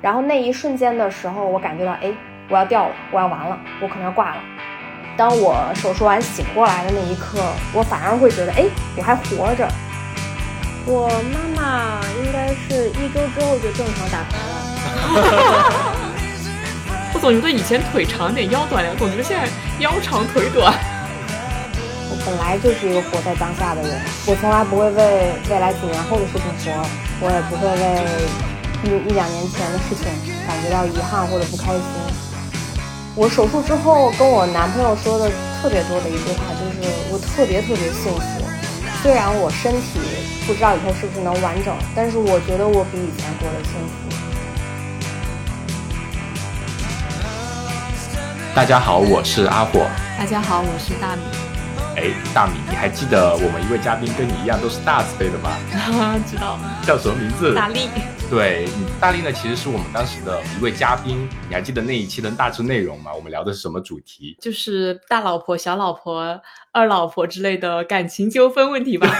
然后那一瞬间的时候，我感觉到，哎，我要掉了，我要完了，我可能要挂了。当我手术完醒过来的那一刻，我反而会觉得，哎，我还活着。我妈妈应该是一周之后就正常打牌了。我总觉得以前腿长点腰短点，总觉得现在腰长腿短。我本来就是一个活在当下的人，我从来不会为未来几年后的事情活，我也不会为一一两年前的事情感觉到遗憾或者不开心。我手术之后跟我男朋友说的特别多的一句话就是我特别特别幸福，虽然我身体不知道以后是不是能完整，但是我觉得我比以前过得幸福。大家好，我是阿火。大家好，我是大米。哎，大米，你还记得我们一位嘉宾跟你一样都是大字辈的吗？知道。叫什么名字？大力。对，大力呢，其实是我们当时的一位嘉宾。你还记得那一期的大致内容吗？我们聊的是什么主题？就是大老婆、小老婆、二老婆之类的感情纠纷问题吧。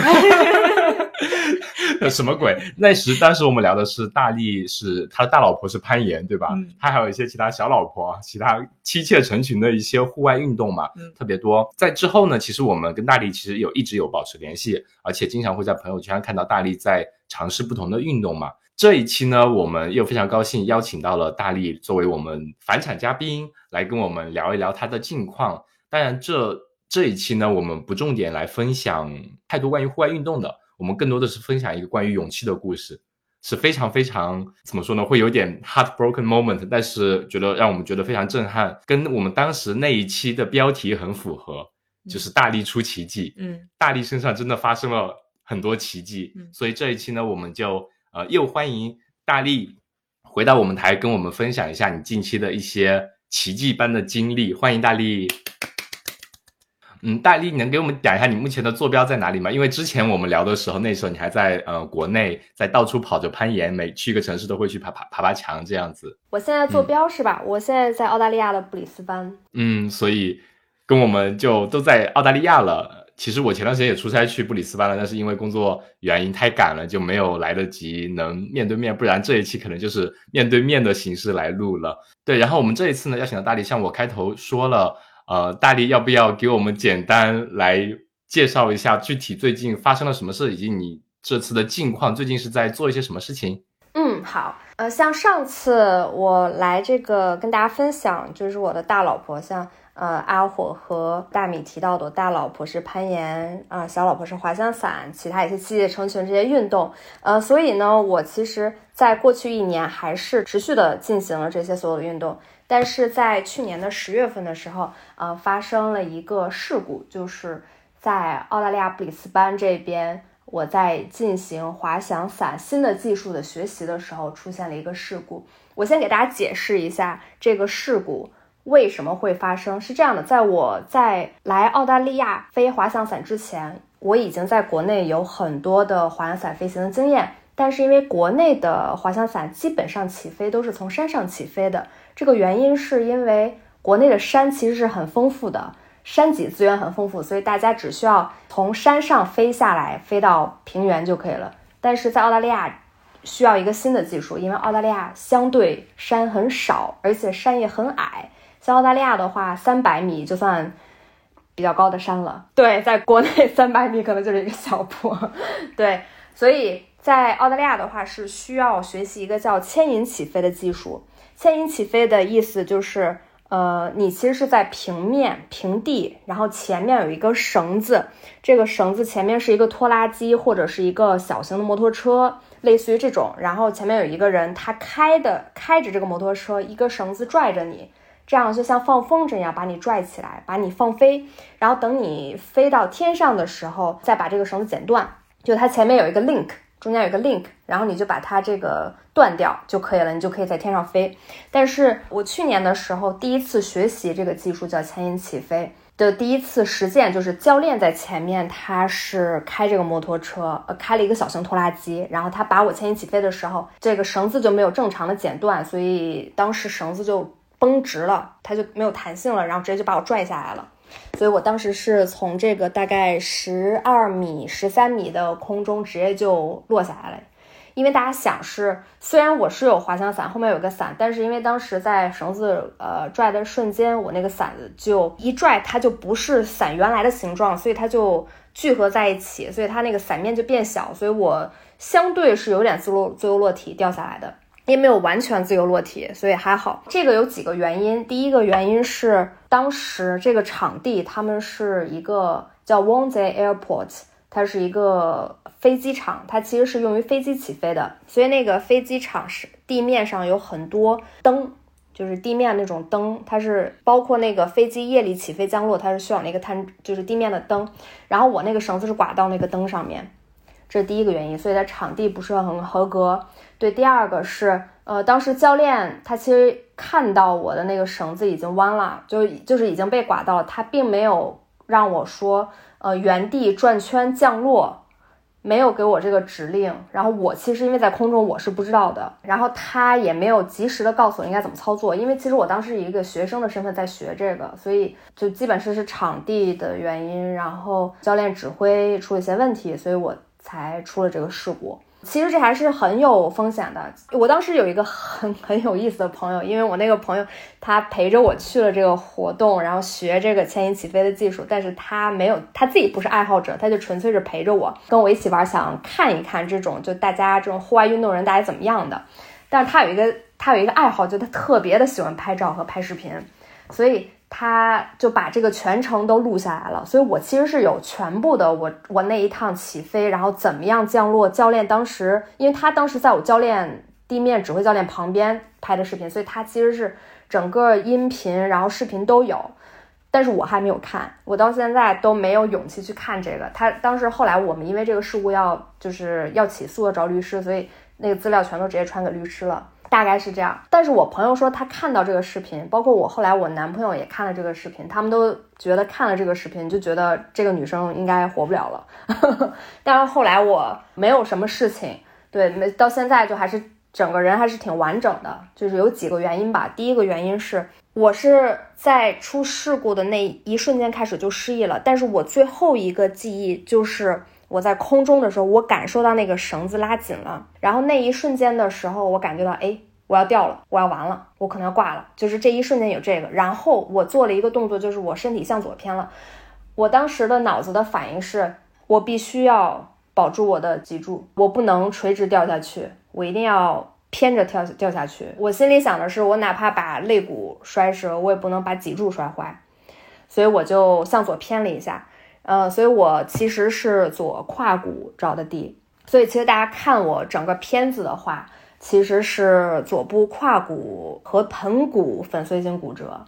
什么鬼？那时当时我们聊的是大力，是他的大老婆是攀岩，对吧？他还有一些其他小老婆，其他妻妾成群的一些户外运动嘛，特别多。在之后呢，其实我们跟大力其实有一直有保持联系，而且经常会在朋友圈看到大力在尝试不同的运动嘛。这一期呢，我们又非常高兴邀请到了大力作为我们返场嘉宾来跟我们聊一聊他的近况。当然，这这一期呢，我们不重点来分享太多关于户外运动的，我们更多的是分享一个关于勇气的故事，是非常非常怎么说呢，会有点 heartbroken moment，但是觉得让我们觉得非常震撼，跟我们当时那一期的标题很符合，就是大力出奇迹。嗯，大力身上真的发生了很多奇迹，嗯所以这一期呢，我们就。呃，又欢迎大力回到我们台，跟我们分享一下你近期的一些奇迹般的经历。欢迎大力。嗯，大力，你能给我们讲一下你目前的坐标在哪里吗？因为之前我们聊的时候，那时候你还在呃国内，在到处跑着攀岩，每去一个城市都会去爬爬爬爬墙这样子。我现在坐标是吧？我现在在澳大利亚的布里斯班。嗯，所以跟我们就都在澳大利亚了。其实我前段时间也出差去布里斯班了，但是因为工作原因太赶了，就没有来得及能面对面，不然这一期可能就是面对面的形式来录了。对，然后我们这一次呢，邀请到大力，像我开头说了，呃，大力要不要给我们简单来介绍一下具体最近发生了什么事，以及你这次的近况，最近是在做一些什么事情？嗯，好，呃，像上次我来这个跟大家分享，就是我的大老婆，像。呃，阿火和大米提到的，大老婆是攀岩，啊，小老婆是滑翔伞，其他一些器械成群这些运动，呃，所以呢，我其实在过去一年还是持续的进行了这些所有的运动，但是在去年的十月份的时候，呃，发生了一个事故，就是在澳大利亚布里斯班这边，我在进行滑翔伞新的技术的学习的时候，出现了一个事故。我先给大家解释一下这个事故。为什么会发生？是这样的，在我在来澳大利亚飞滑翔伞之前，我已经在国内有很多的滑翔伞飞行的经验。但是因为国内的滑翔伞基本上起飞都是从山上起飞的，这个原因是因为国内的山其实是很丰富的，山脊资源很丰富，所以大家只需要从山上飞下来，飞到平原就可以了。但是在澳大利亚需要一个新的技术，因为澳大利亚相对山很少，而且山也很矮。在澳大利亚的话，三百米就算比较高的山了。对，在国内 三百米可能就是一个小坡。对，所以在澳大利亚的话是需要学习一个叫牵引起飞的技术。牵引起飞的意思就是，呃，你其实是在平面平地，然后前面有一个绳子，这个绳子前面是一个拖拉机或者是一个小型的摩托车，类似于这种，然后前面有一个人，他开的开着这个摩托车，一个绳子拽着你。这样就像放风筝一样，把你拽起来，把你放飞，然后等你飞到天上的时候，再把这个绳子剪断。就它前面有一个 link，中间有个 link，然后你就把它这个断掉就可以了，你就可以在天上飞。但是我去年的时候第一次学习这个技术叫牵引起飞的第一次实践，就是教练在前面，他是开这个摩托车，呃，开了一个小型拖拉机，然后他把我牵引起飞的时候，这个绳子就没有正常的剪断，所以当时绳子就。绷直了，它就没有弹性了，然后直接就把我拽下来了。所以我当时是从这个大概十二米、十三米的空中直接就落下来了。因为大家想是，虽然我是有滑翔伞，后面有个伞，但是因为当时在绳子呃拽的瞬间，我那个伞就一拽，它就不是伞原来的形状，所以它就聚合在一起，所以它那个伞面就变小，所以我相对是有点自落自由落体掉下来的，也没有完全自由落体，所以还好。这个有几个原因，第一个原因是当时这个场地他们是一个叫 Wonze Airport。它是一个飞机场，它其实是用于飞机起飞的，所以那个飞机场是地面上有很多灯，就是地面那种灯，它是包括那个飞机夜里起飞降落，它是需要那个探，就是地面的灯。然后我那个绳子是挂到那个灯上面，这是第一个原因，所以它场地不是很合格。对，第二个是，呃，当时教练他其实看到我的那个绳子已经弯了，就就是已经被刮到了，他并没有让我说。呃，原地转圈降落，没有给我这个指令。然后我其实因为在空中我是不知道的，然后他也没有及时的告诉我应该怎么操作。因为其实我当时以一个学生的身份在学这个，所以就基本是是场地的原因，然后教练指挥出了一些问题，所以我才出了这个事故。其实这还是很有风险的。我当时有一个很 很有意思的朋友，因为我那个朋友他陪着我去了这个活动，然后学这个牵引起飞的技术，但是他没有他自己不是爱好者，他就纯粹是陪着我，跟我一起玩，想看一看这种就大家这种户外运动人大家怎么样的。但是他有一个他有一个爱好，就他特别的喜欢拍照和拍视频，所以。他就把这个全程都录下来了，所以我其实是有全部的我我那一趟起飞，然后怎么样降落，教练当时，因为他当时在我教练地面指挥教练旁边拍的视频，所以他其实是整个音频然后视频都有，但是我还没有看，我到现在都没有勇气去看这个。他当时后来我们因为这个事故要就是要起诉找律师，所以那个资料全都直接传给律师了。大概是这样，但是我朋友说他看到这个视频，包括我后来我男朋友也看了这个视频，他们都觉得看了这个视频就觉得这个女生应该活不了了。但是后来我没有什么事情，对，没到现在就还是整个人还是挺完整的，就是有几个原因吧。第一个原因是我是在出事故的那一瞬间开始就失忆了，但是我最后一个记忆就是。我在空中的时候，我感受到那个绳子拉紧了，然后那一瞬间的时候，我感觉到，哎，我要掉了，我要完了，我可能要挂了，就是这一瞬间有这个。然后我做了一个动作，就是我身体向左偏了。我当时的脑子的反应是，我必须要保住我的脊柱，我不能垂直掉下去，我一定要偏着跳掉下去。我心里想的是，我哪怕把肋骨摔折，我也不能把脊柱摔坏，所以我就向左偏了一下。呃，所以我其实是左胯骨着的地，所以其实大家看我整个片子的话，其实是左部胯骨和盆骨粉碎性骨折，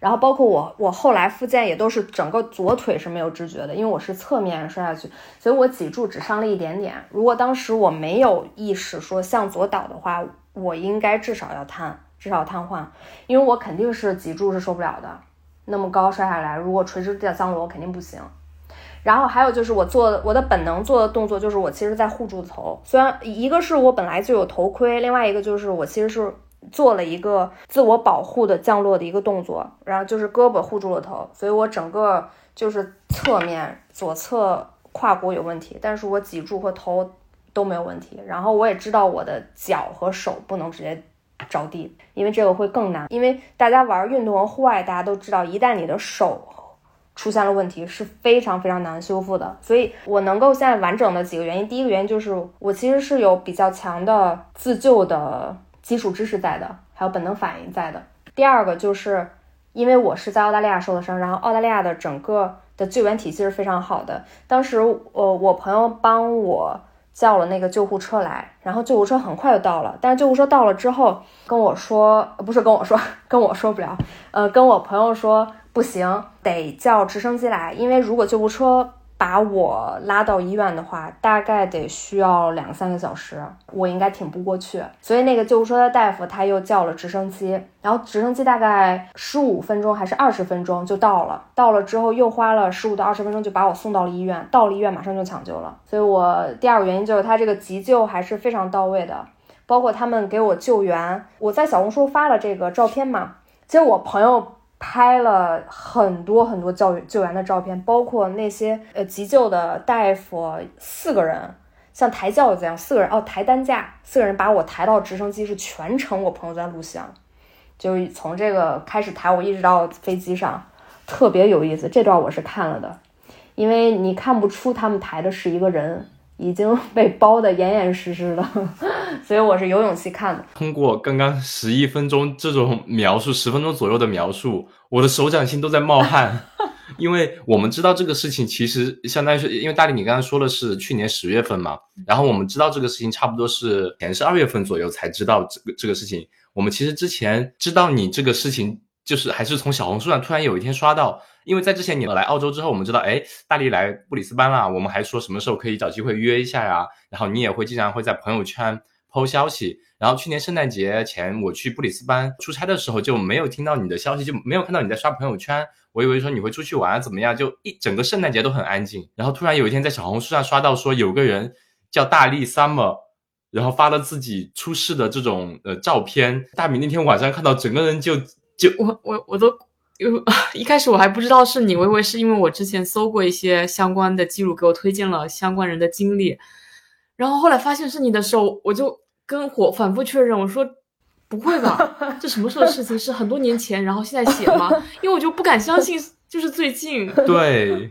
然后包括我我后来复健也都是整个左腿是没有知觉的，因为我是侧面摔下去，所以我脊柱只伤了一点点。如果当时我没有意识说向左倒的话，我应该至少要瘫，至少瘫痪，因为我肯定是脊柱是受不了的，那么高摔下来，如果垂直掉降落肯定不行。然后还有就是我做我的本能做的动作，就是我其实在护住头。虽然一个是我本来就有头盔，另外一个就是我其实是做了一个自我保护的降落的一个动作，然后就是胳膊护住了头，所以我整个就是侧面左侧胯骨有问题，但是我脊柱和头都没有问题。然后我也知道我的脚和手不能直接着地，因为这个会更难。因为大家玩运动和户外，大家都知道，一旦你的手。出现了问题是非常非常难修复的，所以我能够现在完整的几个原因，第一个原因就是我其实是有比较强的自救的基础知识在的，还有本能反应在的。第二个就是因为我是在澳大利亚受的伤，然后澳大利亚的整个的救援体系是非常好的。当时我我朋友帮我叫了那个救护车来，然后救护车很快就到了，但是救护车到了之后跟我说，不是跟我说，跟我说不了，呃，跟我朋友说。不行，得叫直升机来，因为如果救护车把我拉到医院的话，大概得需要两三个小时，我应该挺不过去。所以那个救护车的大夫他又叫了直升机，然后直升机大概十五分钟还是二十分钟就到了，到了之后又花了十五到二十分钟就把我送到了医院，到了医院马上就抢救了。所以我第二个原因就是他这个急救还是非常到位的，包括他们给我救援，我在小红书发了这个照片嘛，其实我朋友。拍了很多很多救救援的照片，包括那些呃急救的大夫四个人，像抬轿子一样，四个人哦抬担架，四个人把我抬到直升机，是全程我朋友在录像，就是从这个开始抬我一直到飞机上，特别有意思。这段我是看了的，因为你看不出他们抬的是一个人。已经被包得严严实实的，所以我是有勇气看的。通过刚刚十一分钟这种描述，十分钟左右的描述，我的手掌心都在冒汗，因为我们知道这个事情其实相当于是，因为大力你刚刚说的是去年十月份嘛，然后我们知道这个事情差不多是前是二月份左右才知道这个这个事情。我们其实之前知道你这个事情，就是还是从小红书上突然有一天刷到。因为在之前你来澳洲之后，我们知道，哎，大力来布里斯班了，我们还说什么时候可以找机会约一下呀？然后你也会经常会在朋友圈抛消息。然后去年圣诞节前我去布里斯班出差的时候，就没有听到你的消息，就没有看到你在刷朋友圈。我以为说你会出去玩怎么样？就一整个圣诞节都很安静。然后突然有一天在小红书上刷到说有个人叫大力 Summer，然后发了自己出事的这种呃照片。大米那天晚上看到，整个人就就我我我都。有一开始我还不知道是你，我以为是因为我之前搜过一些相关的记录，给我推荐了相关人的经历。然后后来发现是你的时候，我就跟火反复确认，我说不会吧，这什么时候的事情？是很多年前，然后现在写吗？因为我就不敢相信，就是最近。对，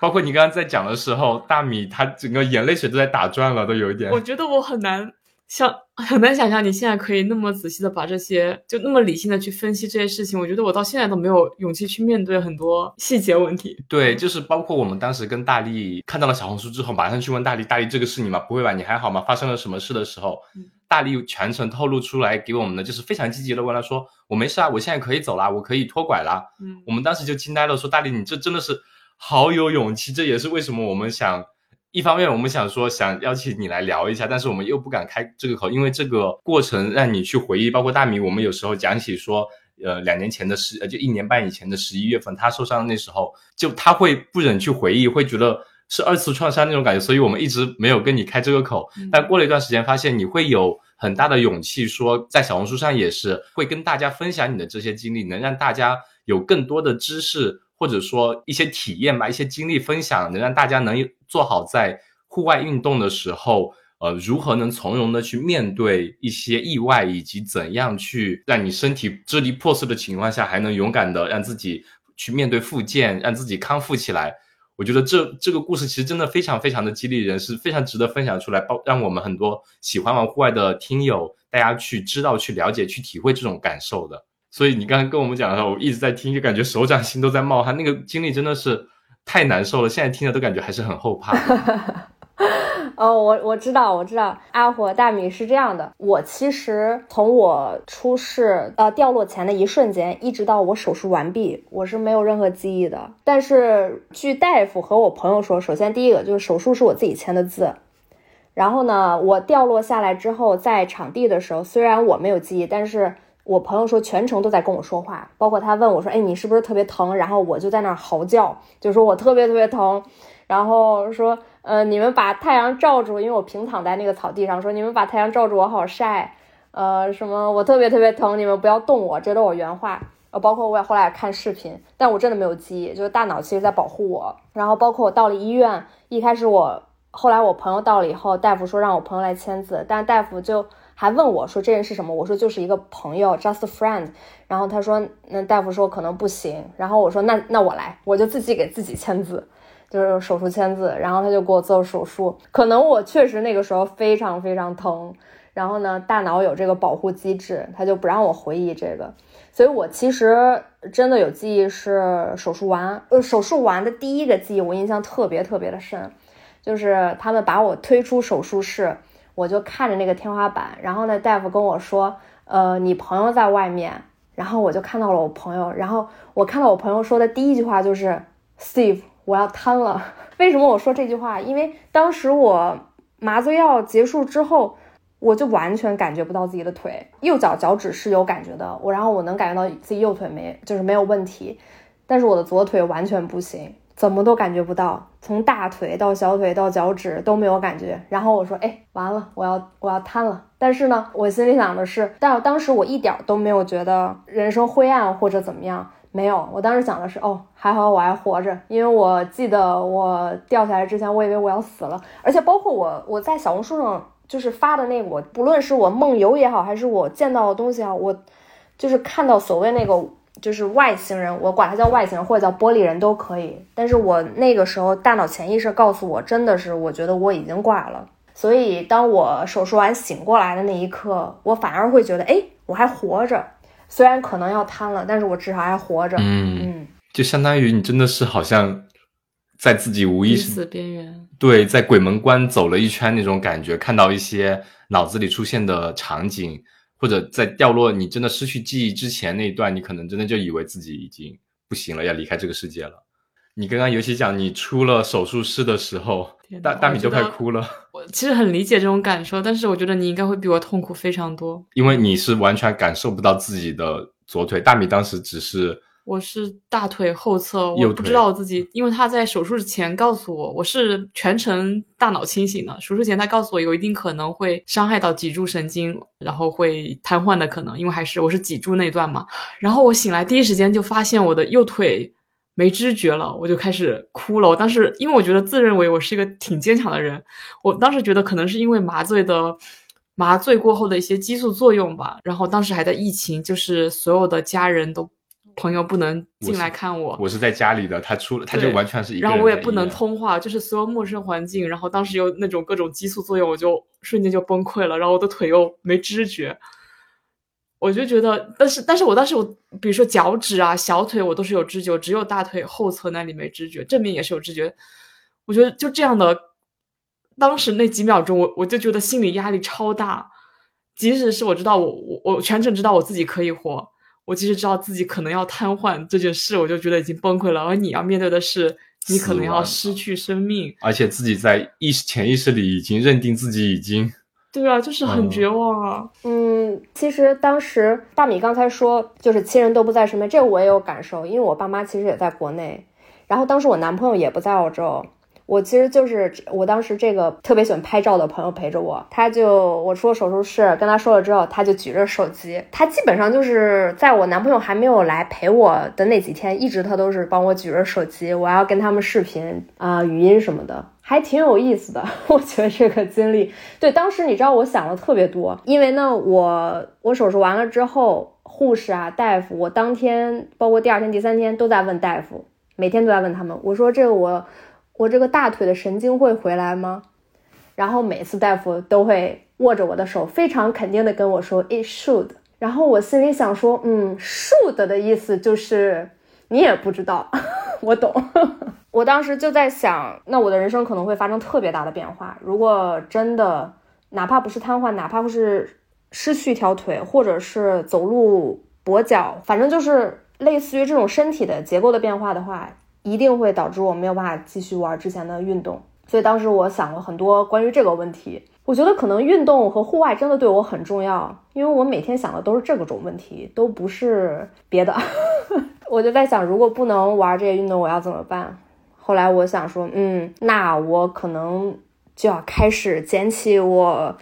包括你刚刚在讲的时候，大米他整个眼泪水都在打转了，都有一点。我觉得我很难。想很难想象你现在可以那么仔细的把这些，就那么理性的去分析这些事情。我觉得我到现在都没有勇气去面对很多细节问题。对，就是包括我们当时跟大力看到了小红书之后，马上去问大力，大力这个是你吗？不会吧？你还好吗？发生了什么事的时候，大力全程透露出来给我们的就是非常积极的问他说：“我没事啊，我现在可以走啦，我可以脱拐啦。”嗯，我们当时就惊呆了，说大力你这真的是好有勇气，这也是为什么我们想。一方面，我们想说想邀请你来聊一下，但是我们又不敢开这个口，因为这个过程让你去回忆，包括大米，我们有时候讲起说，呃，两年前的十，呃，就一年半以前的十一月份，他受伤的那时候，就他会不忍去回忆，会觉得是二次创伤那种感觉，所以我们一直没有跟你开这个口。但过了一段时间，发现你会有很大的勇气，说在小红书上也是会跟大家分享你的这些经历，能让大家有更多的知识。或者说一些体验吧，一些经历分享，能让大家能做好在户外运动的时候，呃，如何能从容的去面对一些意外，以及怎样去让你身体支离破碎的情况下，还能勇敢的让自己去面对复健，让自己康复起来。我觉得这这个故事其实真的非常非常的激励人，是非常值得分享出来，包让我们很多喜欢玩户外的听友，大家去知道、去了解、去体会这种感受的。所以你刚才跟我们讲的时候，我一直在听，就感觉手掌心都在冒汗。那个经历真的是太难受了，现在听着都感觉还是很后怕。哦，我我知道，我知道，阿火大米是这样的。我其实从我出事呃掉落前的一瞬间，一直到我手术完毕，我是没有任何记忆的。但是据大夫和我朋友说，首先第一个就是手术是我自己签的字。然后呢，我掉落下来之后，在场地的时候，虽然我没有记忆，但是。我朋友说全程都在跟我说话，包括他问我说：“哎，你是不是特别疼？”然后我就在那儿嚎叫，就说我特别特别疼。然后说：“呃，你们把太阳照住，因为我平躺在那个草地上，说你们把太阳照住，我好晒。呃，什么我特别特别疼，你们不要动我。”这都我原话。呃，包括我也后来看视频，但我真的没有记忆，就是大脑其实在保护我。然后包括我到了医院，一开始我后来我朋友到了以后，大夫说让我朋友来签字，但大夫就。还问我说这人是什么？我说就是一个朋友，just friend。然后他说，那大夫说可能不行。然后我说那那我来，我就自己给自己签字，就是手术签字。然后他就给我做手术。可能我确实那个时候非常非常疼。然后呢，大脑有这个保护机制，他就不让我回忆这个。所以我其实真的有记忆是手术完，呃，手术完的第一个记忆我印象特别特别的深，就是他们把我推出手术室。我就看着那个天花板，然后呢，大夫跟我说，呃，你朋友在外面，然后我就看到了我朋友，然后我看到我朋友说的第一句话就是，Steve，我要瘫了。为什么我说这句话？因为当时我麻醉药结束之后，我就完全感觉不到自己的腿，右脚脚趾是有感觉的，我然后我能感觉到自己右腿没，就是没有问题，但是我的左腿完全不行。怎么都感觉不到，从大腿到小腿到脚趾都没有感觉。然后我说：“哎，完了，我要我要瘫了。”但是呢，我心里想的是，但当时我一点都没有觉得人生灰暗或者怎么样。没有，我当时想的是，哦，还好我还活着，因为我记得我掉下来之前，我以为我要死了，而且包括我我在小红书上就是发的那个，我不论是我梦游也好，还是我见到的东西啊，我就是看到所谓那个就是外星人，我管他叫外星人或者叫玻璃人都可以，但是我那个时候大脑潜意识告诉我，真的是我觉得我已经挂了，所以当我手术完醒过来的那一刻，我反而会觉得，哎，我还活着。虽然可能要瘫了，但是我至少还活着。嗯嗯，就相当于你真的是好像在自己无意识边缘，对，在鬼门关走了一圈那种感觉，看到一些脑子里出现的场景，或者在掉落你真的失去记忆之前那一段，你可能真的就以为自己已经不行了，要离开这个世界了。你刚刚尤其讲你出了手术室的时候，大大米就快哭了。我其实很理解这种感受，但是我觉得你应该会比我痛苦非常多，因为你是完全感受不到自己的左腿。大米当时只是我是大腿后侧，我不知道我自己，因为他在手术前告诉我，我是全程大脑清醒的。手术前他告诉我有一定可能会伤害到脊柱神经，然后会瘫痪的可能，因为还是我是脊柱那段嘛。然后我醒来第一时间就发现我的右腿。没知觉了，我就开始哭了。我当时因为我觉得自认为我是一个挺坚强的人，我当时觉得可能是因为麻醉的麻醉过后的一些激素作用吧。然后当时还在疫情，就是所有的家人都朋友不能进来看我。我是在家里的，他出了他就完全是一个然后我也不能通话，就是所有陌生环境。然后当时有那种各种激素作用，我就瞬间就崩溃了。然后我的腿又没知觉。我就觉得，但是，但是我当时我，比如说脚趾啊、小腿，我都是有知觉，只有大腿后侧那里没知觉，正面也是有知觉。我觉得就这样的，当时那几秒钟，我我就觉得心理压力超大。即使是我知道我我我全程知道我自己可以活，我即使知道自己可能要瘫痪这件事，我就觉得已经崩溃了。而你要面对的是，你可能要失去生命，而且自己在意识潜意识里已经认定自己已经。对啊，就是很绝望啊。嗯，其实当时大米刚才说，就是亲人都不在身边，这个我也有感受，因为我爸妈其实也在国内，然后当时我男朋友也不在澳洲。我其实就是我当时这个特别喜欢拍照的朋友陪着我，他就我出了手术室跟他说了之后，他就举着手机，他基本上就是在我男朋友还没有来陪我的那几天，一直他都是帮我举着手机，我要跟他们视频啊、语音什么的，还挺有意思的。我觉得这个经历，对，当时你知道我想了特别多，因为呢，我我手术完了之后，护士啊、大夫，我当天包括第二天、第三天都在问大夫，每天都在问他们，我说这个我。我这个大腿的神经会回来吗？然后每次大夫都会握着我的手，非常肯定的跟我说 “it should”。然后我心里想说，嗯，“should” 的意思就是你也不知道，我懂。我当时就在想，那我的人生可能会发生特别大的变化。如果真的，哪怕不是瘫痪，哪怕是失去一条腿，或者是走路跛脚，反正就是类似于这种身体的结构的变化的话。一定会导致我没有办法继续玩之前的运动，所以当时我想了很多关于这个问题。我觉得可能运动和户外真的对我很重要，因为我每天想的都是这个种问题，都不是别的。我就在想，如果不能玩这些运动，我要怎么办？后来我想说，嗯，那我可能就要开始捡起我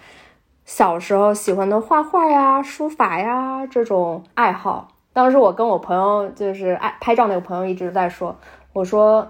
小时候喜欢的画画呀、书法呀这种爱好。当时我跟我朋友，就是爱拍照那个朋友，一直在说。我说，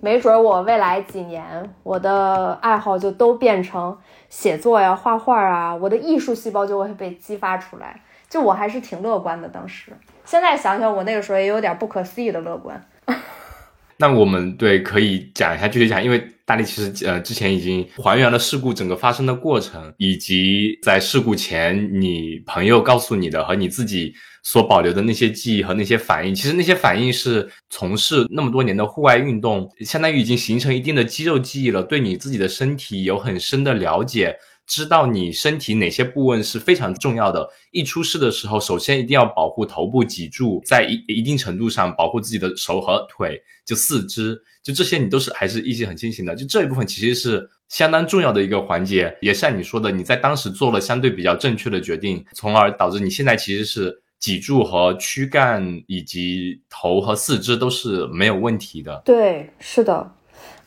没准我未来几年，我的爱好就都变成写作呀、画画啊，我的艺术细胞就会被激发出来。就我还是挺乐观的，当时。现在想想，我那个时候也有点不可思议的乐观。那我们对可以讲一下具体讲，因为大力其实呃之前已经还原了事故整个发生的过程，以及在事故前你朋友告诉你的和你自己。所保留的那些记忆和那些反应，其实那些反应是从事那么多年的户外运动，相当于已经形成一定的肌肉记忆了，对你自己的身体有很深的了解，知道你身体哪些部位是非常重要的。一出事的时候，首先一定要保护头部脊柱，在一一定程度上保护自己的手和腿，就四肢，就这些你都是还是意识很清醒的。就这一部分其实是相当重要的一个环节，也像你说的，你在当时做了相对比较正确的决定，从而导致你现在其实是。脊柱和躯干以及头和四肢都是没有问题的。对，是的，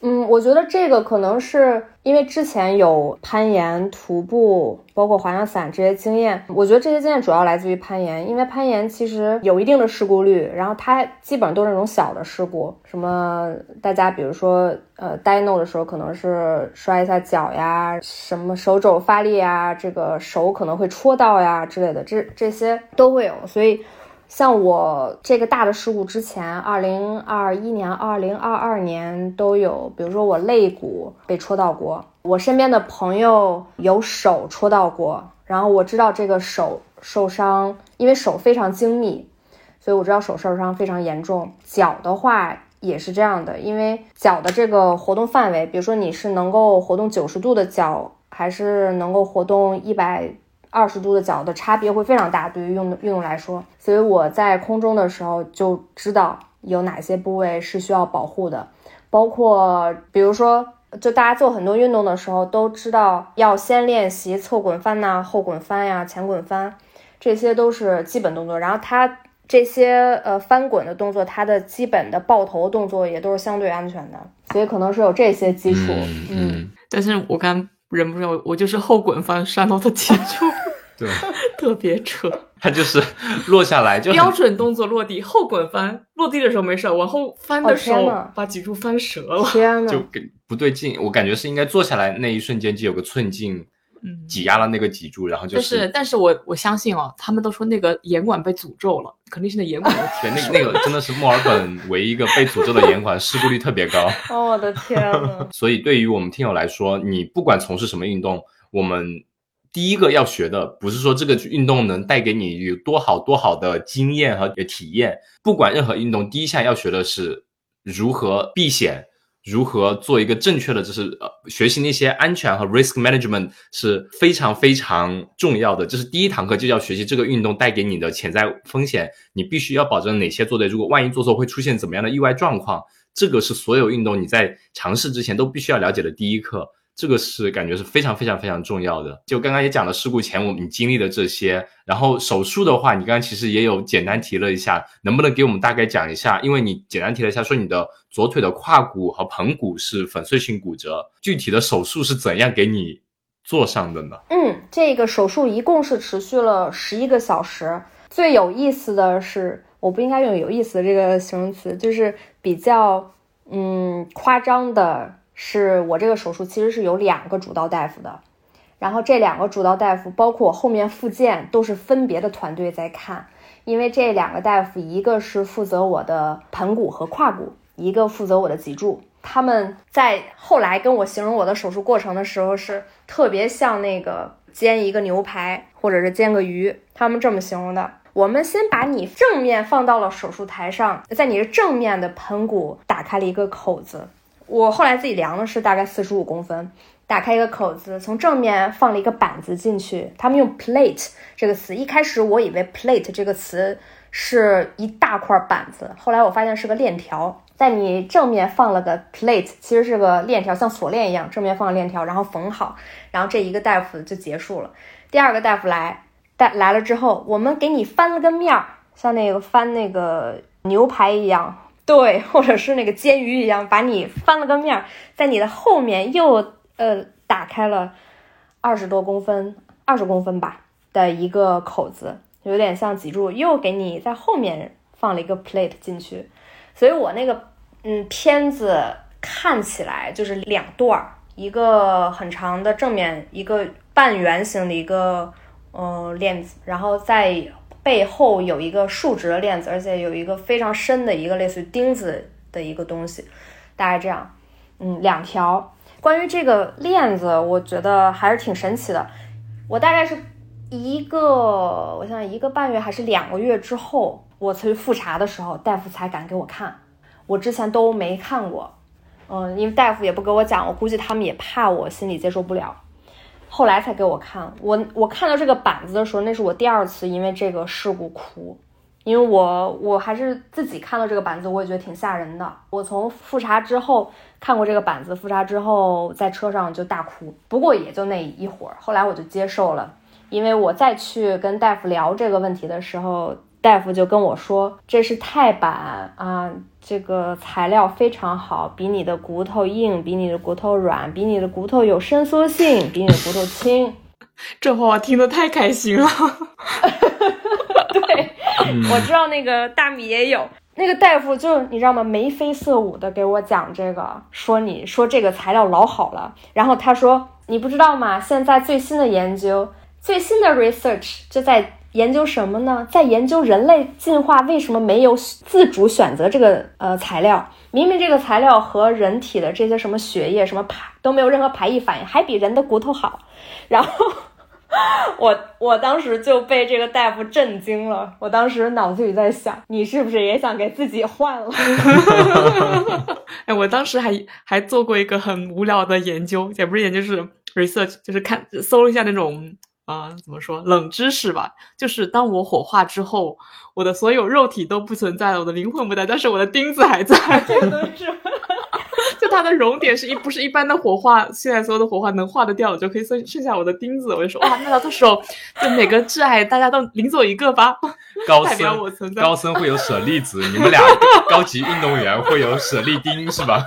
嗯，我觉得这个可能是因为之前有攀岩、徒步，包括滑翔伞这些经验。我觉得这些经验主要来自于攀岩，因为攀岩其实有一定的事故率，然后它基本上都是那种小的事故，什么大家比如说呃 dyno 的时候可能是摔一下脚呀，什么手肘发力呀，这个手可能会戳到呀之类的，这这些都会有，所以。像我这个大的事故之前，二零二一年、二零二二年都有，比如说我肋骨被戳到过，我身边的朋友有手戳到过，然后我知道这个手受伤，因为手非常精密，所以我知道手受伤非常严重。脚的话也是这样的，因为脚的这个活动范围，比如说你是能够活动九十度的脚，还是能够活动一百。二十度的角的差别会非常大，对于运动运动来说，所以我在空中的时候就知道有哪些部位是需要保护的，包括比如说，就大家做很多运动的时候都知道要先练习侧滚翻呐、后滚翻呀、前滚翻，这些都是基本动作。然后它这些呃翻滚的动作，它的基本的抱头动作也都是相对安全的，所以可能是有这些基础。嗯，但是我刚。忍不住，我就是后滚翻摔到的脊柱，对，特别扯。他就是落下来就标准动作落地后滚翻，落地的时候没事，往后翻的时候把脊柱翻折了，天就给不对劲。我感觉是应该坐下来那一瞬间就有个寸劲。挤压了那个脊柱，然后就是。但是，但是我我相信哦，他们都说那个严管被诅咒了，肯定是那严管的天。那那个真的是墨尔本唯一一个被诅咒的严管，事故率特别高。哦，我的天呐。所以，对于我们听友来说，你不管从事什么运动，我们第一个要学的不是说这个运动能带给你有多好多好的经验和体验。不管任何运动，第一项要学的是如何避险。如何做一个正确的，就是呃，学习那些安全和 risk management 是非常非常重要的。就是第一堂课，就要学习这个运动带给你的潜在风险，你必须要保证哪些做对。如果万一做错，会出现怎么样的意外状况？这个是所有运动你在尝试之前都必须要了解的第一课。这个是感觉是非常非常非常重要的。就刚刚也讲了事故前我们经历的这些，然后手术的话，你刚刚其实也有简单提了一下，能不能给我们大概讲一下？因为你简单提了一下，说你的左腿的胯骨和盆骨是粉碎性骨折，具体的手术是怎样给你做上的呢？嗯，这个手术一共是持续了十一个小时。最有意思的是，我不应该用有意思的这个形容词，就是比较嗯夸张的。是我这个手术其实是有两个主刀大夫的，然后这两个主刀大夫包括我后面复健都是分别的团队在看，因为这两个大夫一个是负责我的盆骨和胯骨，一个负责我的脊柱。他们在后来跟我形容我的手术过程的时候，是特别像那个煎一个牛排或者是煎个鱼，他们这么形容的。我们先把你正面放到了手术台上，在你的正面的盆骨打开了一个口子。我后来自己量的是大概四十五公分，打开一个口子，从正面放了一个板子进去。他们用 plate 这个词，一开始我以为 plate 这个词是一大块板子，后来我发现是个链条，在你正面放了个 plate，其实是个链条，像锁链一样，正面放链条，然后缝好，然后这一个大夫就结束了。第二个大夫来，带来了之后，我们给你翻了个面儿，像那个翻那个牛排一样。对，或者是那个煎鱼一样，把你翻了个面儿，在你的后面又呃打开了二十多公分、二十公分吧的一个口子，有点像脊柱，又给你在后面放了一个 plate 进去，所以我那个嗯片子看起来就是两段儿，一个很长的正面，一个半圆形的一个呃链子，然后再。背后有一个竖直的链子，而且有一个非常深的一个类似于钉子的一个东西，大概这样，嗯，两条。关于这个链子，我觉得还是挺神奇的。我大概是一个，我想一个半月还是两个月之后，我去复查的时候，大夫才敢给我看。我之前都没看过，嗯，因为大夫也不给我讲，我估计他们也怕我心里接受不了。后来才给我看，我我看到这个板子的时候，那是我第二次因为这个事故哭，因为我我还是自己看到这个板子，我也觉得挺吓人的。我从复查之后看过这个板子，复查之后在车上就大哭，不过也就那一会儿，后来我就接受了，因为我再去跟大夫聊这个问题的时候，大夫就跟我说这是钛板啊，这个材料非常好，比你的骨头硬，比你的骨头软，比你的骨头有伸缩性，比你的骨头轻。这话我听得太开心了。对，我知道那个大米也有。那个大夫就你知道吗？眉飞色舞的给我讲这个，说你说这个材料老好了。然后他说你不知道吗？现在最新的研究，最新的 research 就在研究什么呢？在研究人类进化为什么没有自主选择这个呃材料？明明这个材料和人体的这些什么血液什么排都没有任何排异反应，还比人的骨头好。然后。我我当时就被这个大夫震惊了，我当时脑子里在想，你是不是也想给自己换了？哎，我当时还还做过一个很无聊的研究，也不是研究，是 research，就是看搜一下那种啊，怎么说冷知识吧。就是当我火化之后，我的所有肉体都不存在了，我的灵魂不在，但是我的钉子还在。就它的熔点是一不是一般的火化，现在所有的火化能化得掉的就可以剩剩下我的钉子。我就说哇，那到时候就每个挚爱大家都领走一个吧，代表我存在。高僧会有舍利子，你们俩高级运动员会有舍利钉是吧？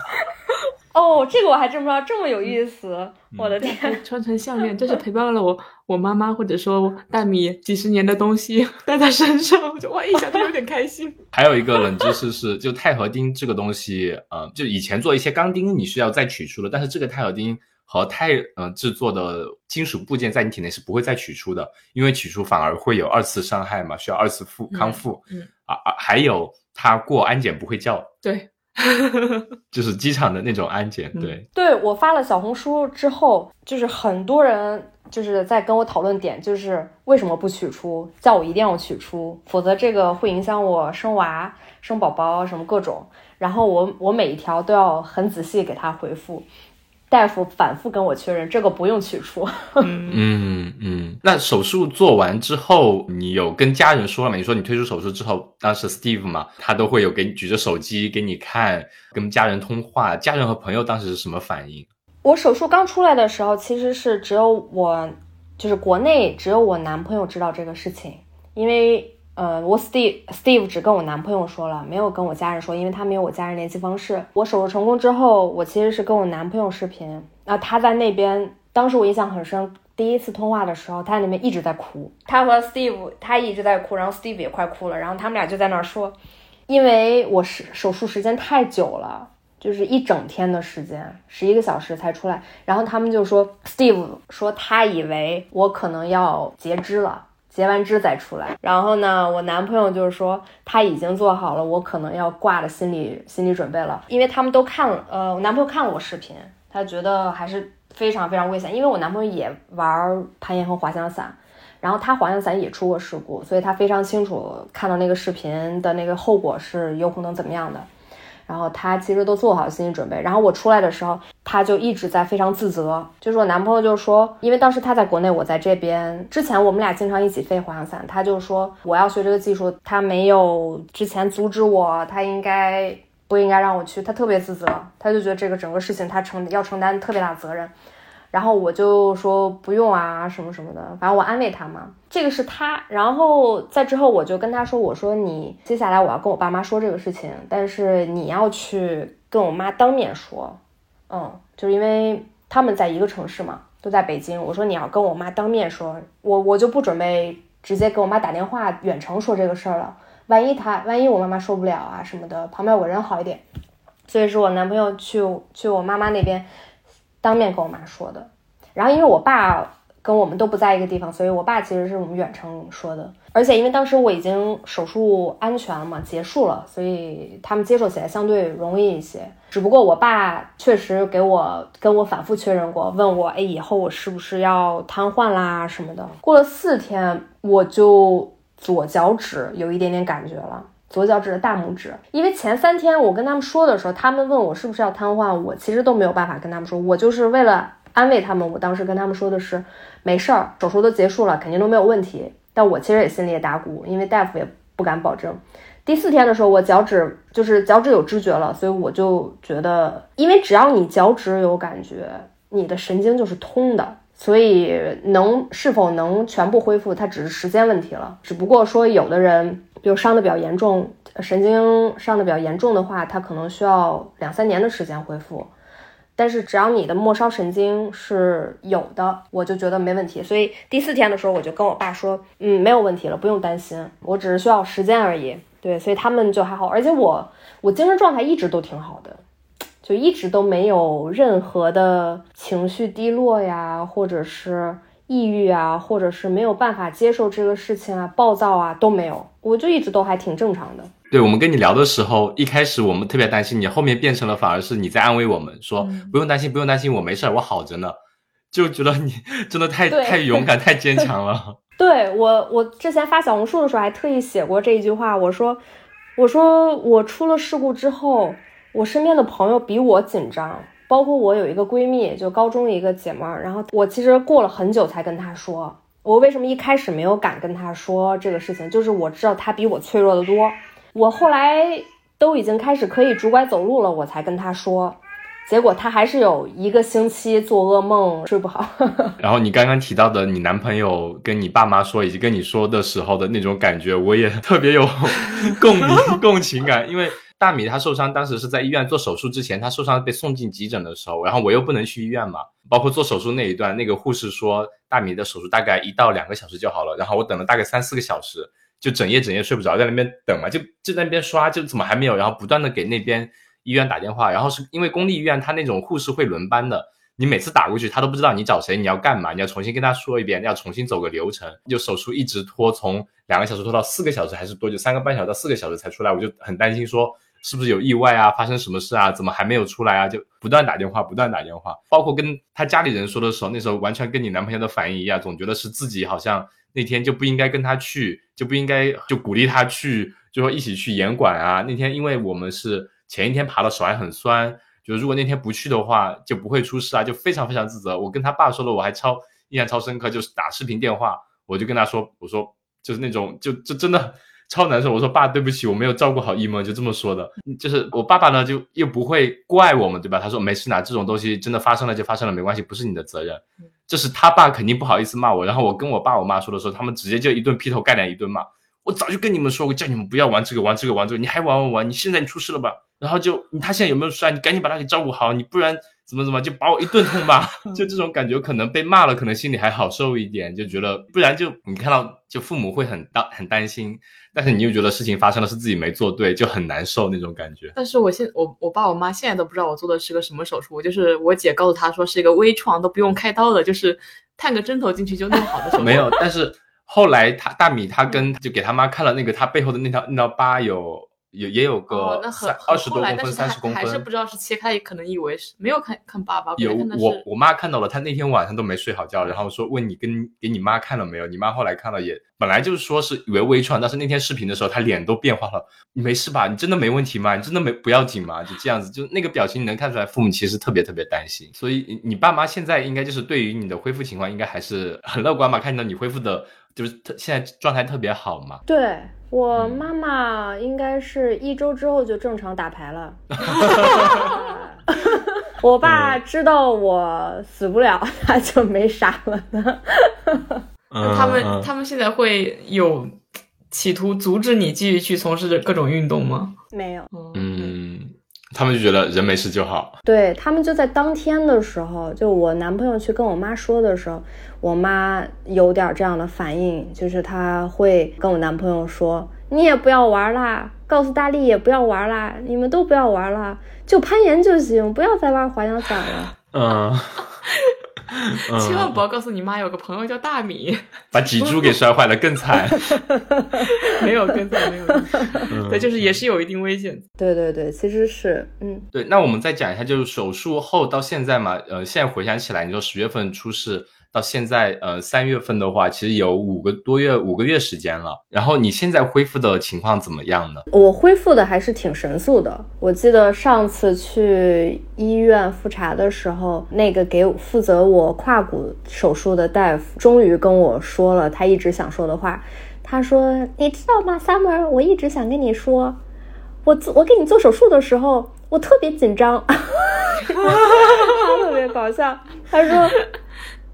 哦，这个我还真不知道，这么有意思！我的天，穿成项链，这是陪伴了我我妈妈或者说大米几十年的东西，戴在身上，我就哇一想就有点开心。还有一个冷知识是，就钛合金这个东西，呃，就以前做一些钢钉你是要再取出的，但是这个钛合金和钛呃制作的金属部件在你体内是不会再取出的，因为取出反而会有二次伤害嘛，需要二次复康复。嗯啊啊，还有它过安检不会叫。对。就是机场的那种安检，对对，我发了小红书之后，就是很多人就是在跟我讨论点，就是为什么不取出，叫我一定要取出，否则这个会影响我生娃、生宝宝什么各种。然后我我每一条都要很仔细给他回复。大夫反复跟我确认，这个不用取出。嗯嗯，那手术做完之后，你有跟家人说了吗？你说你退出手术之后，当时 Steve 嘛，他都会有给你举着手机给你看，跟家人通话。家人和朋友当时是什么反应？我手术刚出来的时候，其实是只有我，就是国内只有我男朋友知道这个事情，因为。呃，我 Steve Steve 只跟我男朋友说了，没有跟我家人说，因为他没有我家人联系方式。我手术成功之后，我其实是跟我男朋友视频，那他在那边，当时我印象很深，第一次通话的时候，他在那边一直在哭，他和 Steve 他一直在哭，然后 Steve 也快哭了，然后他们俩就在那儿说，因为我是手术时间太久了，就是一整天的时间，十一个小时才出来，然后他们就说 Steve 说他以为我可能要截肢了。结完肢再出来，然后呢，我男朋友就是说他已经做好了，我可能要挂的心理心理准备了，因为他们都看了，呃，我男朋友看了我视频，他觉得还是非常非常危险，因为我男朋友也玩攀岩和滑翔伞，然后他滑翔伞也出过事故，所以他非常清楚看到那个视频的那个后果是有可能怎么样的。然后他其实都做好心理准备，然后我出来的时候，他就一直在非常自责。就是我男朋友就说，因为当时他在国内，我在这边，之前我们俩经常一起飞滑翔伞，他就说我要学这个技术，他没有之前阻止我，他应该不应该让我去，他特别自责，他就觉得这个整个事情他承要承担特别大责任。然后我就说不用啊，什么什么的，反正我安慰他嘛。这个是他，然后在之后我就跟他说，我说你接下来我要跟我爸妈说这个事情，但是你要去跟我妈当面说，嗯，就是因为他们在一个城市嘛，都在北京。我说你要跟我妈当面说，我我就不准备直接给我妈打电话远程说这个事儿了，万一他万一我妈妈受不了啊什么的，旁边我人好一点。所以是我男朋友去去我妈妈那边。当面跟我妈说的，然后因为我爸跟我们都不在一个地方，所以我爸其实是我们远程说的。而且因为当时我已经手术安全了嘛，结束了，所以他们接受起来相对容易一些。只不过我爸确实给我跟我反复确认过，问我，哎，以后我是不是要瘫痪啦什么的。过了四天，我就左脚趾有一点点感觉了。左脚趾的大拇指，因为前三天我跟他们说的时候，他们问我是不是要瘫痪，我其实都没有办法跟他们说，我就是为了安慰他们，我当时跟他们说的是没事儿，手术都结束了，肯定都没有问题。但我其实也心里也打鼓，因为大夫也不敢保证。第四天的时候，我脚趾就是脚趾有知觉了，所以我就觉得，因为只要你脚趾有感觉，你的神经就是通的，所以能是否能全部恢复，它只是时间问题了。只不过说有的人。比如伤的比较严重，神经伤的比较严重的话，他可能需要两三年的时间恢复。但是只要你的末梢神经是有的，我就觉得没问题。所以第四天的时候，我就跟我爸说，嗯，没有问题了，不用担心，我只是需要时间而已。对，所以他们就还好，而且我我精神状态一直都挺好的，就一直都没有任何的情绪低落呀，或者是抑郁啊，或者是没有办法接受这个事情啊，暴躁啊都没有，我就一直都还挺正常的。对我们跟你聊的时候，一开始我们特别担心你，后面变成了反而是你在安慰我们，说不用担心，不用担心，我没事儿，我好着呢，就觉得你真的太太勇敢，太坚强了。对我，我之前发小红书的时候还特意写过这一句话，我说，我说我出了事故之后，我身边的朋友比我紧张，包括我有一个闺蜜，就高中一个姐妹儿，然后我其实过了很久才跟她说，我为什么一开始没有敢跟她说这个事情，就是我知道她比我脆弱的多，我后来都已经开始可以拄拐走路了，我才跟他说。结果他还是有一个星期做噩梦，睡不好。然后你刚刚提到的你男朋友跟你爸妈说，以及跟你说的时候的那种感觉，我也特别有共鸣、共情感。因为大米他受伤，当时是在医院做手术之前，他受伤被送进急诊的时候，然后我又不能去医院嘛。包括做手术那一段，那个护士说大米的手术大概一到两个小时就好了，然后我等了大概三四个小时，就整夜整夜睡不着，在那边等嘛，就就在那边刷，就怎么还没有，然后不断的给那边。医院打电话，然后是因为公立医院他那种护士会轮班的，你每次打过去他都不知道你找谁，你要干嘛，你要重新跟他说一遍，要重新走个流程，就手术一直拖，从两个小时拖到四个小时还是多久？三个半小时到四个小时才出来，我就很担心说是不是有意外啊，发生什么事啊，怎么还没有出来啊？就不断打电话，不断打电话，包括跟他家里人说的时候，那时候完全跟你男朋友的反应一样，总觉得是自己好像那天就不应该跟他去，就不应该就鼓励他去，就说一起去严管啊。那天因为我们是。前一天爬的手还很酸，就如果那天不去的话，就不会出事啊，就非常非常自责。我跟他爸说了，我还超印象超深刻，就是打视频电话，我就跟他说，我说就是那种就就真的 超难受。我说爸，对不起，我没有照顾好一萌，就这么说的。就是我爸爸呢，就又不会怪我们，对吧？他说没事呐，这种东西真的发生了就发生了，没关系，不是你的责任。就是他爸肯定不好意思骂我，然后我跟我爸我妈说的时候，他们直接就一顿劈头盖脸一顿骂。我早就跟你们说过，叫你们不要玩这个，玩这个，玩这个，你还玩玩玩？你现在你出事了吧？然后就他现在有没有事啊？你赶紧把他给照顾好，你不然怎么怎么就把我一顿痛骂，就这种感觉，可能被骂了，可能心里还好受一点，就觉得不然就你看到就父母会很担很担心，但是你又觉得事情发生了是自己没做对，就很难受那种感觉。但是我现我我爸我妈现在都不知道我做的是个什么手术，就是我姐告诉他说是一个微创，都不用开刀的，就是探个针头进去就弄好的手术。没有，但是后来他大米他跟就给他妈看了那个他背后的那条那道疤有。也也有个三二十多公分，三十公分，还是不知道是切开，可能以为是没有看看爸爸。有我我妈看到了，她那天晚上都没睡好觉，然后说问你跟给你妈看了没有？你妈后来看了也本来就是说是以为微创，但是那天视频的时候她脸都变化了。你没事吧？你真的没问题吗？你真的没不要紧吗？就这样子，就那个表情你能看出来，父母其实特别特别担心。所以你爸妈现在应该就是对于你的恢复情况应该还是很乐观吧？看到你恢复的。就是特现在状态特别好嘛？对我妈妈应该是一周之后就正常打牌了。我爸知道我死不了，他就没啥了呢。他们他们现在会有企图阻止你继续去从事各种运动吗？没有。嗯。他们就觉得人没事就好，对他们就在当天的时候，就我男朋友去跟我妈说的时候，我妈有点这样的反应，就是她会跟我男朋友说：“你也不要玩啦，告诉大力也不要玩啦，你们都不要玩啦，就攀岩就行，不要再玩滑翔伞了。”嗯。千万不要告诉你妈有个朋友叫大米，把脊柱给摔坏了 更惨。没有更惨，没有。对，就是也是有一定危险。对对对，其实是，嗯，对。那我们再讲一下，就是手术后到现在嘛，呃，现在回想起来，你说十月份出事。到现在，呃，三月份的话，其实有五个多月，五个月时间了。然后你现在恢复的情况怎么样呢？我恢复的还是挺神速的。我记得上次去医院复查的时候，那个给负责我胯骨手术的大夫，终于跟我说了他一直想说的话。他说：“你知道吗，Summer？我一直想跟你说，我做我给你做手术的时候，我特别紧张，特别搞笑。”他说。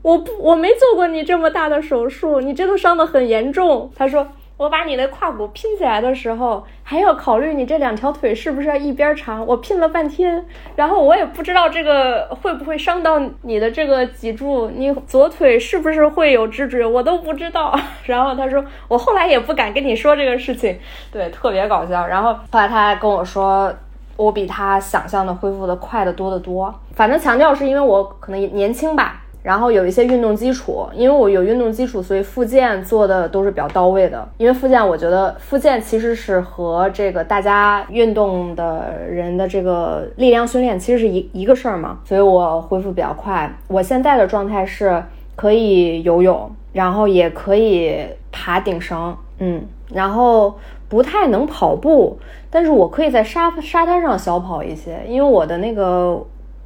我不，我没做过你这么大的手术，你这个伤的很严重。他说，我把你的胯骨拼起来的时候，还要考虑你这两条腿是不是要一边长。我拼了半天，然后我也不知道这个会不会伤到你的这个脊柱，你左腿是不是会有知觉，我都不知道。然后他说，我后来也不敢跟你说这个事情，对，特别搞笑。然后后来他还跟我说，我比他想象的恢复的快的多得多。反正强调是因为我可能年轻吧。然后有一些运动基础，因为我有运动基础，所以复健做的都是比较到位的。因为复健，我觉得复健其实是和这个大家运动的人的这个力量训练其实是一一个事儿嘛，所以我恢复比较快。我现在的状态是可以游泳，然后也可以爬顶绳，嗯，然后不太能跑步，但是我可以在沙沙滩上小跑一些，因为我的那个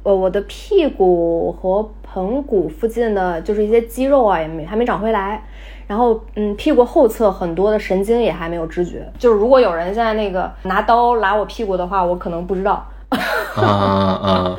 呃我的屁股和盆骨附近的就是一些肌肉啊，也没还没长回来，然后嗯，屁股后侧很多的神经也还没有知觉。就是如果有人现在那个拿刀拉我屁股的话，我可能不知道。啊啊，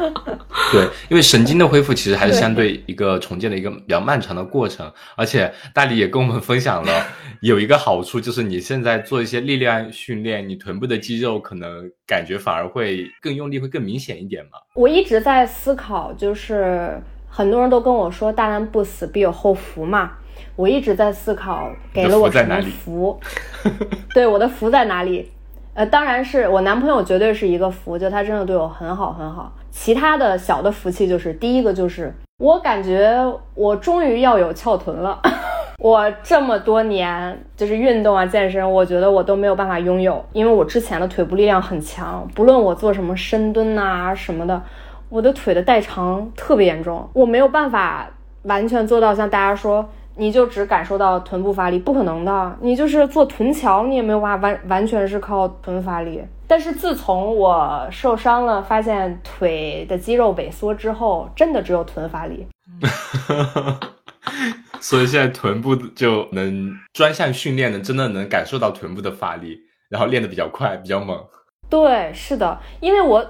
对，因为神经的恢复其实还是相对一个重建的一个比较漫长的过程，而且大理也跟我们分享了 有一个好处，就是你现在做一些力量训练，你臀部的肌肉可能感觉反而会更用力，会更明显一点嘛。我一直在思考，就是。很多人都跟我说“大难不死，必有后福”嘛，我一直在思考，给了我什么福？对，我的福在哪里？呃，当然是我男朋友绝对是一个福，就他真的对我很好很好。其他的小的福气就是，第一个就是我感觉我终于要有翘臀了。我这么多年就是运动啊健身，我觉得我都没有办法拥有，因为我之前的腿部力量很强，不论我做什么深蹲啊什么的。我的腿的代偿特别严重，我没有办法完全做到像大家说，你就只感受到臀部发力，不可能的。你就是做臀桥，你也没有办法完完全是靠臀发力。但是自从我受伤了，发现腿的肌肉萎缩之后，真的只有臀发力。所以现在臀部就能专项训练的，真的能感受到臀部的发力，然后练得比较快，比较猛。对，是的，因为我。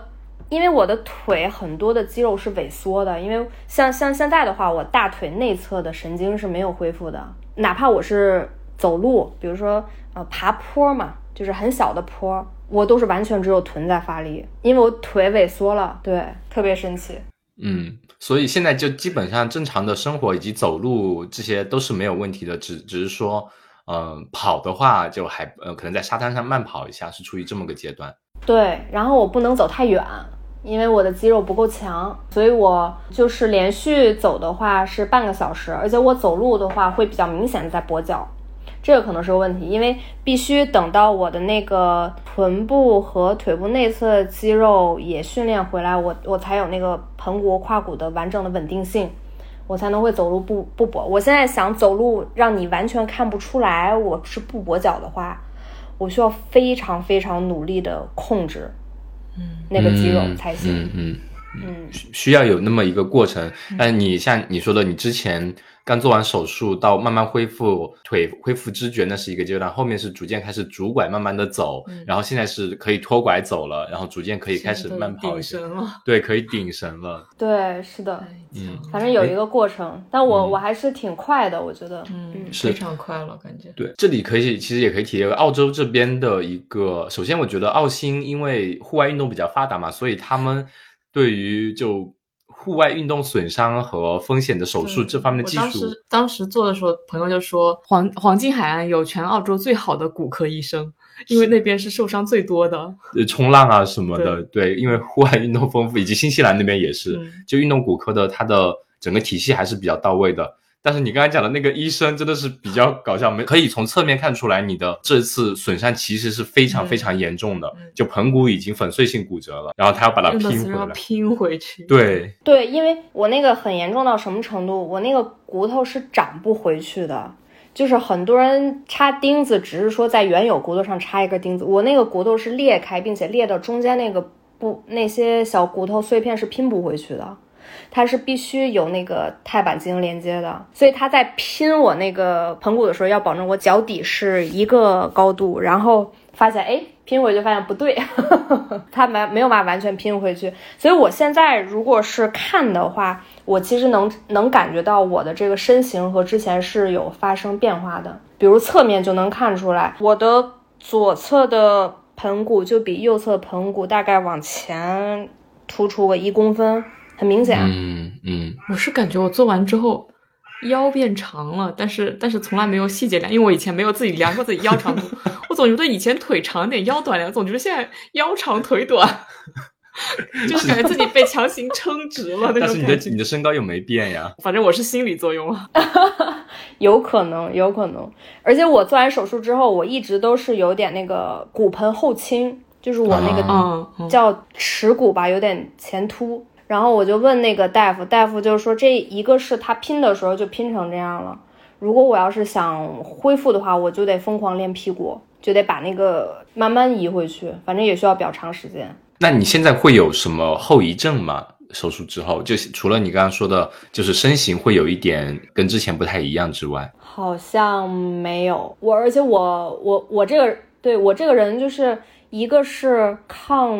因为我的腿很多的肌肉是萎缩的，因为像像现在的话，我大腿内侧的神经是没有恢复的。哪怕我是走路，比如说呃爬坡嘛，就是很小的坡，我都是完全只有臀在发力，因为我腿萎缩了。对，特别神奇。嗯，所以现在就基本上正常的生活以及走路这些都是没有问题的，只只是说，嗯，跑的话就还呃可能在沙滩上慢跑一下，是处于这么个阶段。对，然后我不能走太远。因为我的肌肉不够强，所以我就是连续走的话是半个小时，而且我走路的话会比较明显的在跛脚，这个可能是个问题，因为必须等到我的那个臀部和腿部内侧肌肉也训练回来，我我才有那个盆骨胯骨的完整的稳定性，我才能会走路不不跛。我现在想走路让你完全看不出来我是不跛脚的话，我需要非常非常努力的控制。那个肌肉才行。嗯嗯嗯，需要有那么一个过程。但你像你说的，你之前刚做完手术到慢慢恢复腿恢复知觉，那是一个阶段。后面是逐渐开始拄拐，慢慢的走。然后现在是可以拖拐走了，然后逐渐可以开始慢跑。顶绳了。对，可以顶神了。对，是的。嗯，反正有一个过程，但我我还是挺快的，我觉得。嗯，非常快了，感觉。对，这里可以其实也可以体验澳洲这边的一个。首先，我觉得澳新因为户外运动比较发达嘛，所以他们。对于就户外运动损伤和风险的手术这方面的技术，当时当时做的时候，朋友就说黄黄金海岸有全澳洲最好的骨科医生，因为那边是受伤最多的，冲浪啊什么的，对，因为户外运动丰富，以及新西兰那边也是，就运动骨科的，它的整个体系还是比较到位的。但是你刚才讲的那个医生真的是比较搞笑，没可以从侧面看出来，你的这次损伤其实是非常非常严重的，就盆骨已经粉碎性骨折了，然后他要把它拼回来，拼回去。对对，因为我那个很严重到什么程度，我那个骨头是长不回去的，就是很多人插钉子，只是说在原有骨头上插一根钉子，我那个骨头是裂开，并且裂到中间那个不那些小骨头碎片是拼不回去的。它是必须有那个钛板进行连接的，所以他在拼我那个盆骨的时候，要保证我脚底是一个高度，然后发现哎，拼回去发现不对，他没没有办法完全拼回去。所以我现在如果是看的话，我其实能能感觉到我的这个身形和之前是有发生变化的。比如侧面就能看出来，我的左侧的盆骨就比右侧盆骨大概往前突出个一公分，很明显。嗯嗯，我是感觉我做完之后。腰变长了，但是但是从来没有细节量，因为我以前没有自己量过自己腰长度，我总觉得以前腿长点腰短点，总觉得现在腰长腿短，就是感觉自己被强行撑直了那种感觉。但是你的你的身高又没变呀，反正我是心理作用了，有可能有可能，而且我做完手术之后，我一直都是有点那个骨盆后倾，就是我那个叫耻骨吧，有点前凸。然后我就问那个大夫，大夫就是说，这一个是他拼的时候就拼成这样了。如果我要是想恢复的话，我就得疯狂练屁股，就得把那个慢慢移回去，反正也需要比较长时间。那你现在会有什么后遗症吗？手术之后，就除了你刚刚说的，就是身形会有一点跟之前不太一样之外，好像没有。我而且我我我这个对我这个人就是一个是抗，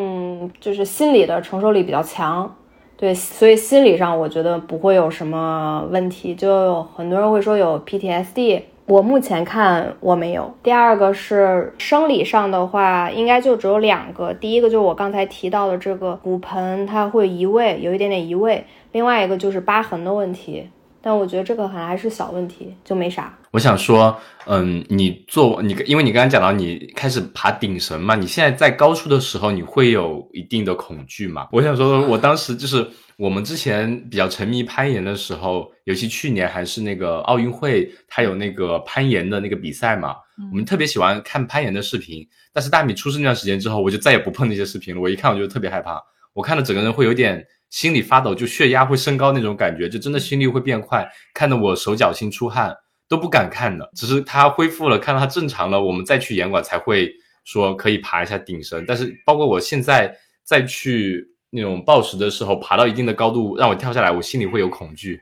就是心理的承受力比较强。对，所以心理上我觉得不会有什么问题。就很多人会说有 PTSD，我目前看我没有。第二个是生理上的话，应该就只有两个。第一个就是我刚才提到的这个骨盆，它会移位，有一点点移位。另外一个就是疤痕的问题。但我觉得这个还还是小问题，就没啥。我想说，嗯，你做你，因为你刚刚讲到你开始爬顶绳嘛，你现在在高处的时候，你会有一定的恐惧嘛？我想说，我当时就是我们之前比较沉迷攀岩的时候，尤其去年还是那个奥运会，它有那个攀岩的那个比赛嘛，我们特别喜欢看攀岩的视频。但是大米出事那段时间之后，我就再也不碰那些视频了。我一看，我就特别害怕，我看到整个人会有点。心里发抖，就血压会升高那种感觉，就真的心率会变快，看得我手脚心出汗，都不敢看的。只是他恢复了，看到他正常了，我们再去严管才会说可以爬一下顶绳。但是包括我现在再去那种暴食的时候，爬到一定的高度让我跳下来，我心里会有恐惧，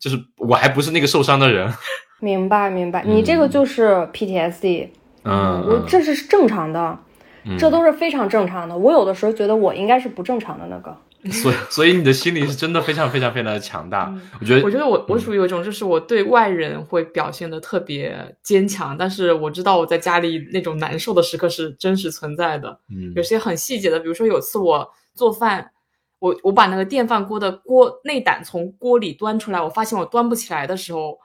就是我还不是那个受伤的人。明白明白，你这个就是 PTSD，嗯，我这是正常的，这都是非常正常的。我有的时候觉得我应该是不正常的那个。所以，所以你的心理是真的非常非常非常的强大。我觉得，我觉得我我属于有一种，就是我对外人会表现的特别坚强，但是我知道我在家里那种难受的时刻是真实存在的。嗯，有些很细节的，比如说有次我做饭，我我把那个电饭锅的锅内胆从锅里端出来，我发现我端不起来的时候，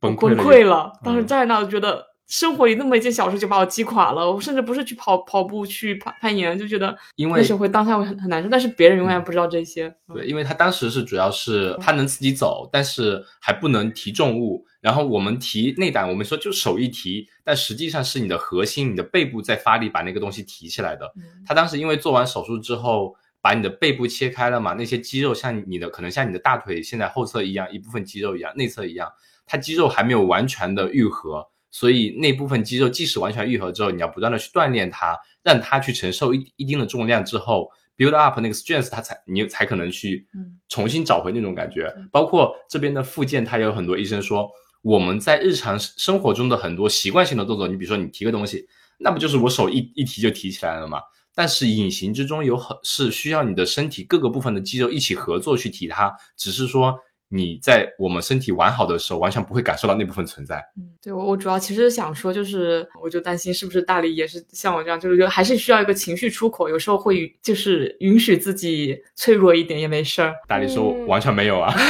崩溃了。当时站在那，我觉得。生活里那么一件小事就把我击垮了，我甚至不是去跑跑步去攀攀岩，就觉得因为那时候会当下会很很难受，但是别人永远不知道这些。对，因为他当时是主要是他能自己走，但是还不能提重物。然后我们提内胆，我们说就手一提，但实际上是你的核心、你的背部在发力把那个东西提起来的。他当时因为做完手术之后，把你的背部切开了嘛，那些肌肉像你的可能像你的大腿现在后侧一样，一部分肌肉一样，内侧一样，它肌肉还没有完全的愈合。所以那部分肌肉即使完全愈合之后，你要不断的去锻炼它，让它去承受一一定的重量之后，build up 那个 strength，它才你才可能去重新找回那种感觉。包括这边的附件，它有很多医生说，我们在日常生活中的很多习惯性的动作，你比如说你提个东西，那不就是我手一一提就提起来了吗？但是隐形之中有很是需要你的身体各个部分的肌肉一起合作去提它，只是说。你在我们身体完好的时候，完全不会感受到那部分存在。嗯，对我我主要其实想说，就是我就担心是不是大理也是像我这样，就是就还是需要一个情绪出口，有时候会就是允许自己脆弱一点也没事儿。大理说完全没有啊。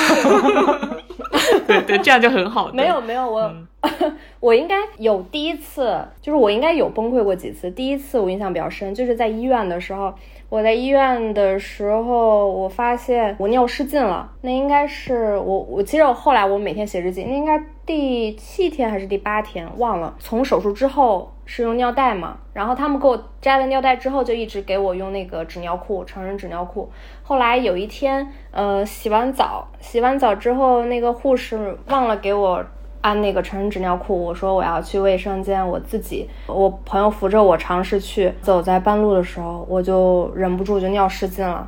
对对，这样就很好。没有没有，我 我应该有第一次，就是我应该有崩溃过几次。第一次我印象比较深，就是在医院的时候。我在医院的时候，我发现我尿失禁了。那应该是我，我记得后来我每天写日记，那应该第七天还是第八天，忘了。从手术之后是用尿袋嘛，然后他们给我摘了尿袋之后，就一直给我用那个纸尿裤，成人纸尿裤。后来有一天，呃，洗完澡，洗完澡之后，那个护士忘了给我。按那个成人纸尿裤，我说我要去卫生间，我自己，我朋友扶着我尝试去走在半路的时候，我就忍不住就尿失禁了。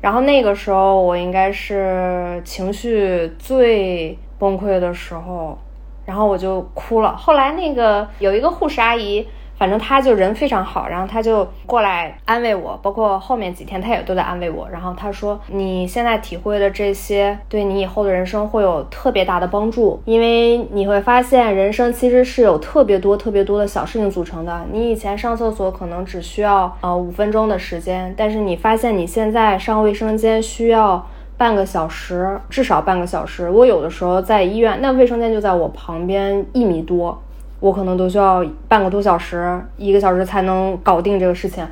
然后那个时候我应该是情绪最崩溃的时候，然后我就哭了。后来那个有一个护士阿姨反正他就人非常好，然后他就过来安慰我，包括后面几天他也都在安慰我。然后他说：“你现在体会的这些，对你以后的人生会有特别大的帮助，因为你会发现人生其实是有特别多、特别多的小事情组成的。你以前上厕所可能只需要呃五分钟的时间，但是你发现你现在上卫生间需要半个小时，至少半个小时。我有的时候在医院，那卫生间就在我旁边一米多。”我可能都需要半个多小时、一个小时才能搞定这个事情。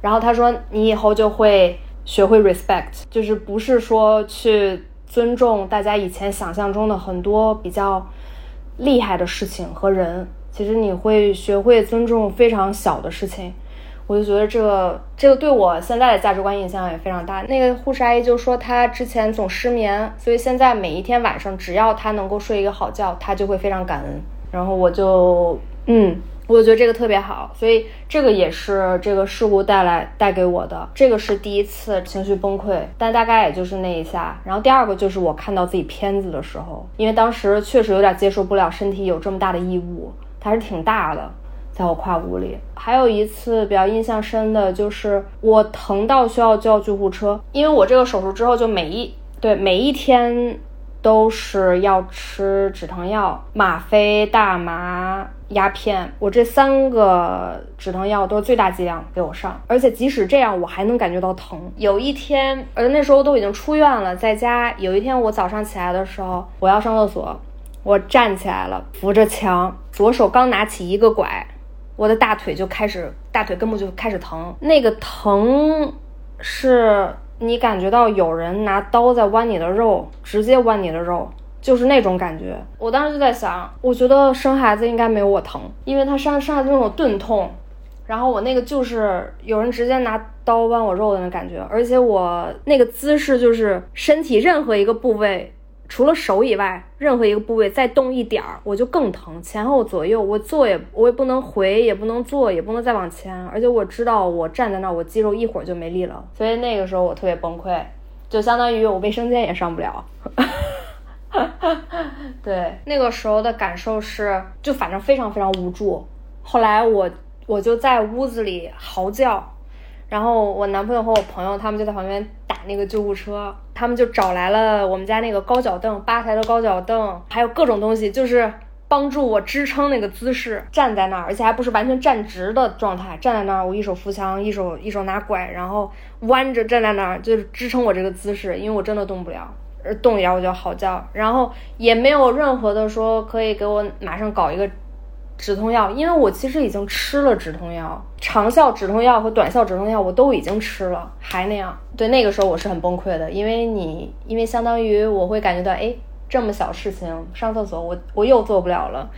然后他说：“你以后就会学会 respect，就是不是说去尊重大家以前想象中的很多比较厉害的事情和人。其实你会学会尊重非常小的事情。”我就觉得这个这个对我现在的价值观影响也非常大。那个护士阿姨就说，她之前总失眠，所以现在每一天晚上，只要她能够睡一个好觉，她就会非常感恩。然后我就，嗯，我觉得这个特别好，所以这个也是这个事故带来带给我的，这个是第一次情绪崩溃，但大概也就是那一下。然后第二个就是我看到自己片子的时候，因为当时确实有点接受不了身体有这么大的异物，它是挺大的，在我胯骨里。还有一次比较印象深的就是我疼到需要叫救护车，因为我这个手术之后就每一对每一天。都是要吃止疼药、吗啡、大麻、鸦片。我这三个止疼药都是最大剂量给我上，而且即使这样，我还能感觉到疼。有一天，呃，那时候都已经出院了，在家。有一天我早上起来的时候，我要上厕所，我站起来了，扶着墙，左手刚拿起一个拐，我的大腿就开始，大腿根部就开始疼。那个疼是。你感觉到有人拿刀在剜你的肉，直接剜你的肉，就是那种感觉。我当时就在想，我觉得生孩子应该没有我疼，因为他生生孩子那种钝痛，然后我那个就是有人直接拿刀剜我肉的那感觉，而且我那个姿势就是身体任何一个部位。除了手以外，任何一个部位再动一点儿，我就更疼。前后左右，我坐也我也不能回，也不能坐，也不能再往前。而且我知道我站在那儿，我肌肉一会儿就没力了。所以那个时候我特别崩溃，就相当于我卫生间也上不了。对，那个时候的感受是，就反正非常非常无助。后来我我就在屋子里嚎叫。然后我男朋友和我朋友他们就在旁边打那个救护车，他们就找来了我们家那个高脚凳，吧台的高脚凳，还有各种东西，就是帮助我支撑那个姿势，站在那儿，而且还不是完全站直的状态，站在那儿，我一手扶墙，一手一手拿拐，然后弯着站在那儿，就是支撑我这个姿势，因为我真的动不了，动一点我就嚎叫，然后也没有任何的说可以给我马上搞一个。止痛药，因为我其实已经吃了止痛药，长效止痛药和短效止痛药我都已经吃了，还那样。对，那个时候我是很崩溃的，因为你，因为相当于我会感觉到，哎，这么小事情，上厕所我我又做不了了，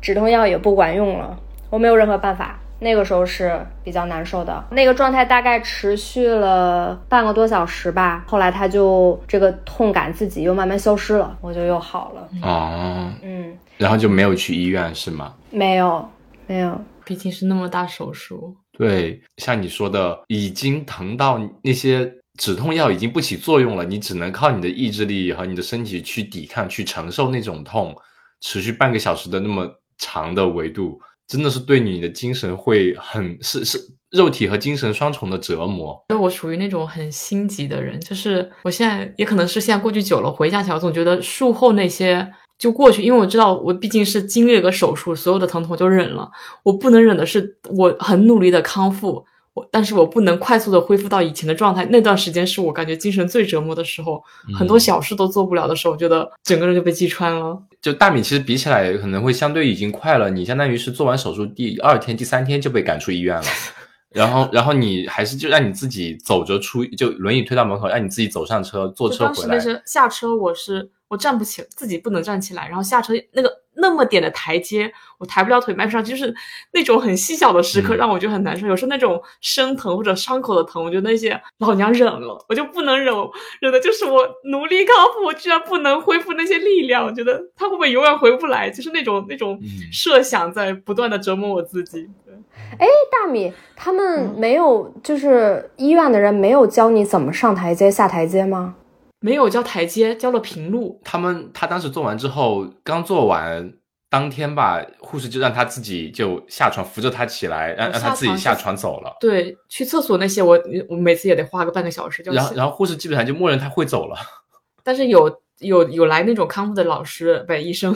止痛药也不管用了，我没有任何办法。那个时候是比较难受的，那个状态大概持续了半个多小时吧。后来他就这个痛感自己又慢慢消失了，我就又好了。哦，嗯。然后就没有去医院是吗？没有，没有，毕竟是那么大手术。对，像你说的，已经疼到那些止痛药已经不起作用了，你只能靠你的意志力和你的身体去抵抗、去承受那种痛，持续半个小时的那么长的维度，真的是对你的精神会很是是肉体和精神双重的折磨。因为我属于那种很心急的人，就是我现在也可能是现在过去久了，回想起来，我总觉得术后那些。就过去，因为我知道我毕竟是经历了个手术，所有的疼痛我就忍了。我不能忍的是，我很努力的康复，我但是我不能快速的恢复到以前的状态。那段时间是我感觉精神最折磨的时候，很多小事都做不了的时候，我觉得整个人就被击穿了。就大米其实比起来可能会相对已经快了，你相当于是做完手术第二天、第三天就被赶出医院了，然后然后你还是就让你自己走着出，就轮椅推到门口，让你自己走上车，坐车回来。当时那是下车，我是。我站不起，自己不能站起来，然后下车那个那么点的台阶，我抬不了腿，迈不上，就是那种很细小的时刻，让我觉得很难受。有时候那种生疼或者伤口的疼，我觉得那些老娘忍了，我就不能忍，忍的就是我努力康复，我居然不能恢复那些力量，我觉得他会不会永远回不来？就是那种那种设想在不断的折磨我自己。哎，大米，他们没有，就是医院的人没有教你怎么上台阶、下台阶吗？没有交台阶，交了平路。他们他当时做完之后，刚做完，当天吧，护士就让他自己就下床，扶着他起来，让让他自己下床走了。对，去厕所那些，我我每次也得花个半个小时。然后然后护士基本上就默认他会走了。但是有有有来那种康复的老师，不医生。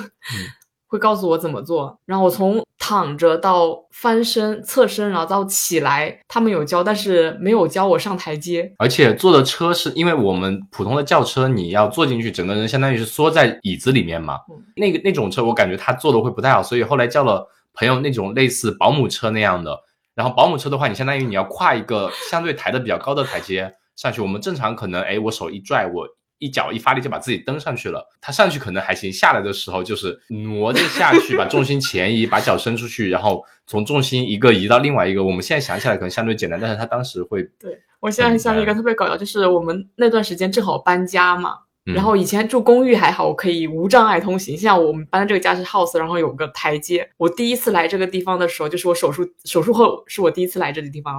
会告诉我怎么做，然后我从躺着到翻身、侧身，然后到起来，他们有教，但是没有教我上台阶。而且坐的车是因为我们普通的轿车，你要坐进去，整个人相当于是缩在椅子里面嘛。那个那种车，我感觉他坐的会不太好，所以后来叫了朋友那种类似保姆车那样的。然后保姆车的话，你相当于你要跨一个相对抬的比较高的台阶上去。我们正常可能，哎，我手一拽我。一脚一发力就把自己蹬上去了，他上去可能还行，下来的时候就是挪着下去，把重心前移，把脚伸出去，然后从重心一个移到另外一个。我们现在想起来可能相对简单，但是他当时会。对我现在想起一个特别搞笑，就是我们那段时间正好搬家嘛，然后以前住公寓还好，我可以无障碍通行。现在我们搬的这个家是 house，然后有个台阶。我第一次来这个地方的时候，就是我手术手术后是我第一次来这个地方，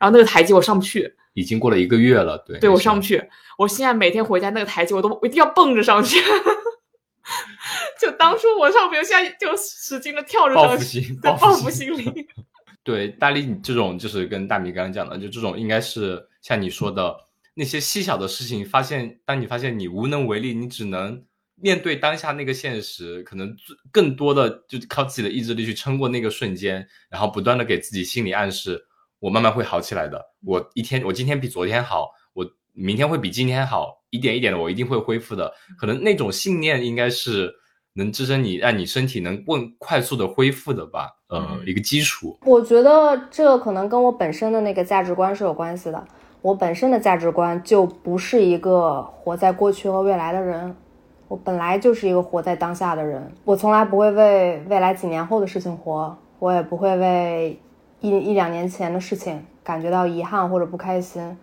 然后那个台阶我上不去。已经过了一个月了，对，对我上不去。我现在每天回家那个台阶，我都我一定要蹦着上去。就当初我上不去，现在就使劲的跳着上去。报复心，报复心理。对，大力你这种就是跟大米刚刚讲的，就这种应该是像你说的那些细小的事情，发现当你发现你无能为力，你只能面对当下那个现实，可能更多的就靠自己的意志力去撑过那个瞬间，然后不断的给自己心理暗示。我慢慢会好起来的。我一天，我今天比昨天好，我明天会比今天好，一点一点的，我一定会恢复的。可能那种信念应该是能支撑你，让你身体能更快速的恢复的吧。呃，一个基础。我觉得这可能跟我本身的那个价值观是有关系的。我本身的价值观就不是一个活在过去和未来的人，我本来就是一个活在当下的人。我从来不会为未来几年后的事情活，我也不会为。一一两年前的事情，感觉到遗憾或者不开心，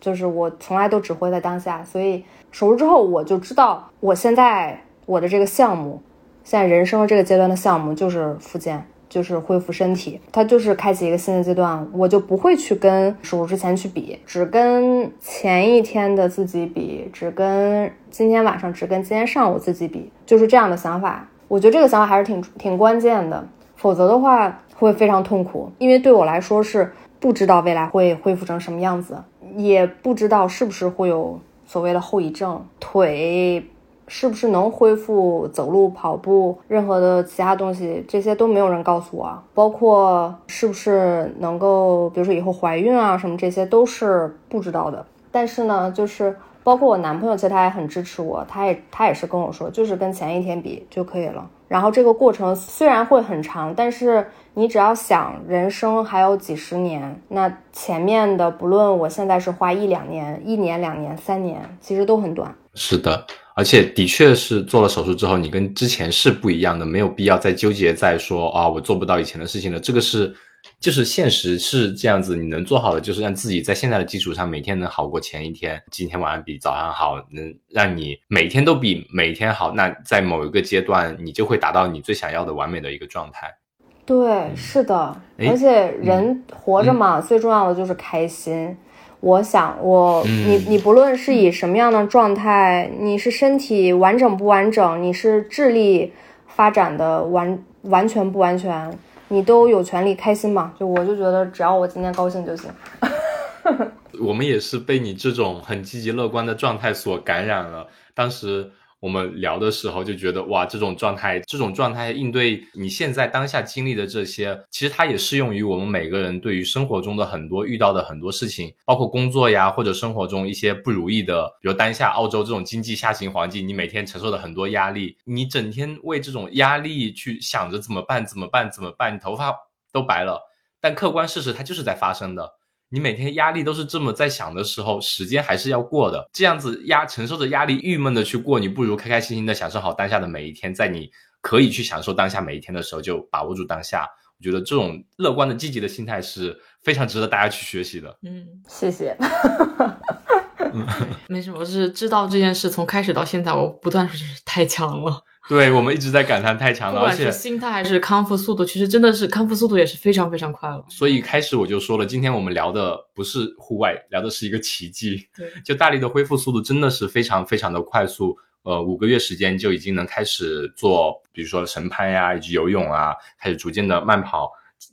就是我从来都只活在当下。所以手术之后，我就知道我现在我的这个项目，现在人生这个阶段的项目就是复健，就是恢复身体，它就是开启一个新的阶段。我就不会去跟手术之前去比，只跟前一天的自己比，只跟今天晚上，只跟今天上午自己比，就是这样的想法。我觉得这个想法还是挺挺关键的，否则的话。会非常痛苦，因为对我来说是不知道未来会恢复成什么样子，也不知道是不是会有所谓的后遗症，腿是不是能恢复走路、跑步，任何的其他东西，这些都没有人告诉我，包括是不是能够，比如说以后怀孕啊什么，这些都是不知道的。但是呢，就是包括我男朋友，其实他也很支持我，他也他也是跟我说，就是跟前一天比就可以了。然后这个过程虽然会很长，但是你只要想人生还有几十年，那前面的不论我现在是花一两年、一年、两年、三年，其实都很短。是的，而且的确是做了手术之后，你跟之前是不一样的，没有必要再纠结在说啊，我做不到以前的事情了。这个是。就是现实是这样子，你能做好的就是让自己在现在的基础上每天能好过前一天，今天晚上比早上好，能让你每天都比每天好。那在某一个阶段，你就会达到你最想要的完美的一个状态。对，是的，而且人活着嘛，最重要的就是开心。我想，我你你不论是以什么样的状态，你是身体完整不完整，你是智力发展的完完全不完全。你都有权利开心嘛？就我就觉得，只要我今天高兴就行。我们也是被你这种很积极乐观的状态所感染了。当时。我们聊的时候就觉得哇，这种状态，这种状态应对你现在当下经历的这些，其实它也适用于我们每个人对于生活中的很多遇到的很多事情，包括工作呀，或者生活中一些不如意的，比如当下澳洲这种经济下行环境，你每天承受的很多压力，你整天为这种压力去想着怎么办，怎么办，怎么办，你头发都白了。但客观事实它就是在发生的。你每天压力都是这么在想的时候，时间还是要过的。这样子压承受着压力、郁闷的去过，你不如开开心心的享受好当下的每一天。在你可以去享受当下每一天的时候，就把握住当下。我觉得这种乐观的、积极的心态是非常值得大家去学习的。嗯，谢谢。没什么，我是知道这件事从开始到现在，我不断是太强了。对我们一直在感叹太强了，而且心态还是康复速度，其实真的是康复速度也是非常非常快了。所以开始我就说了，今天我们聊的不是户外，聊的是一个奇迹。对，就大力的恢复速度真的是非常非常的快速，呃五个月时间就已经能开始做，比如说绳攀呀，以及游泳啊，开始逐渐的慢跑。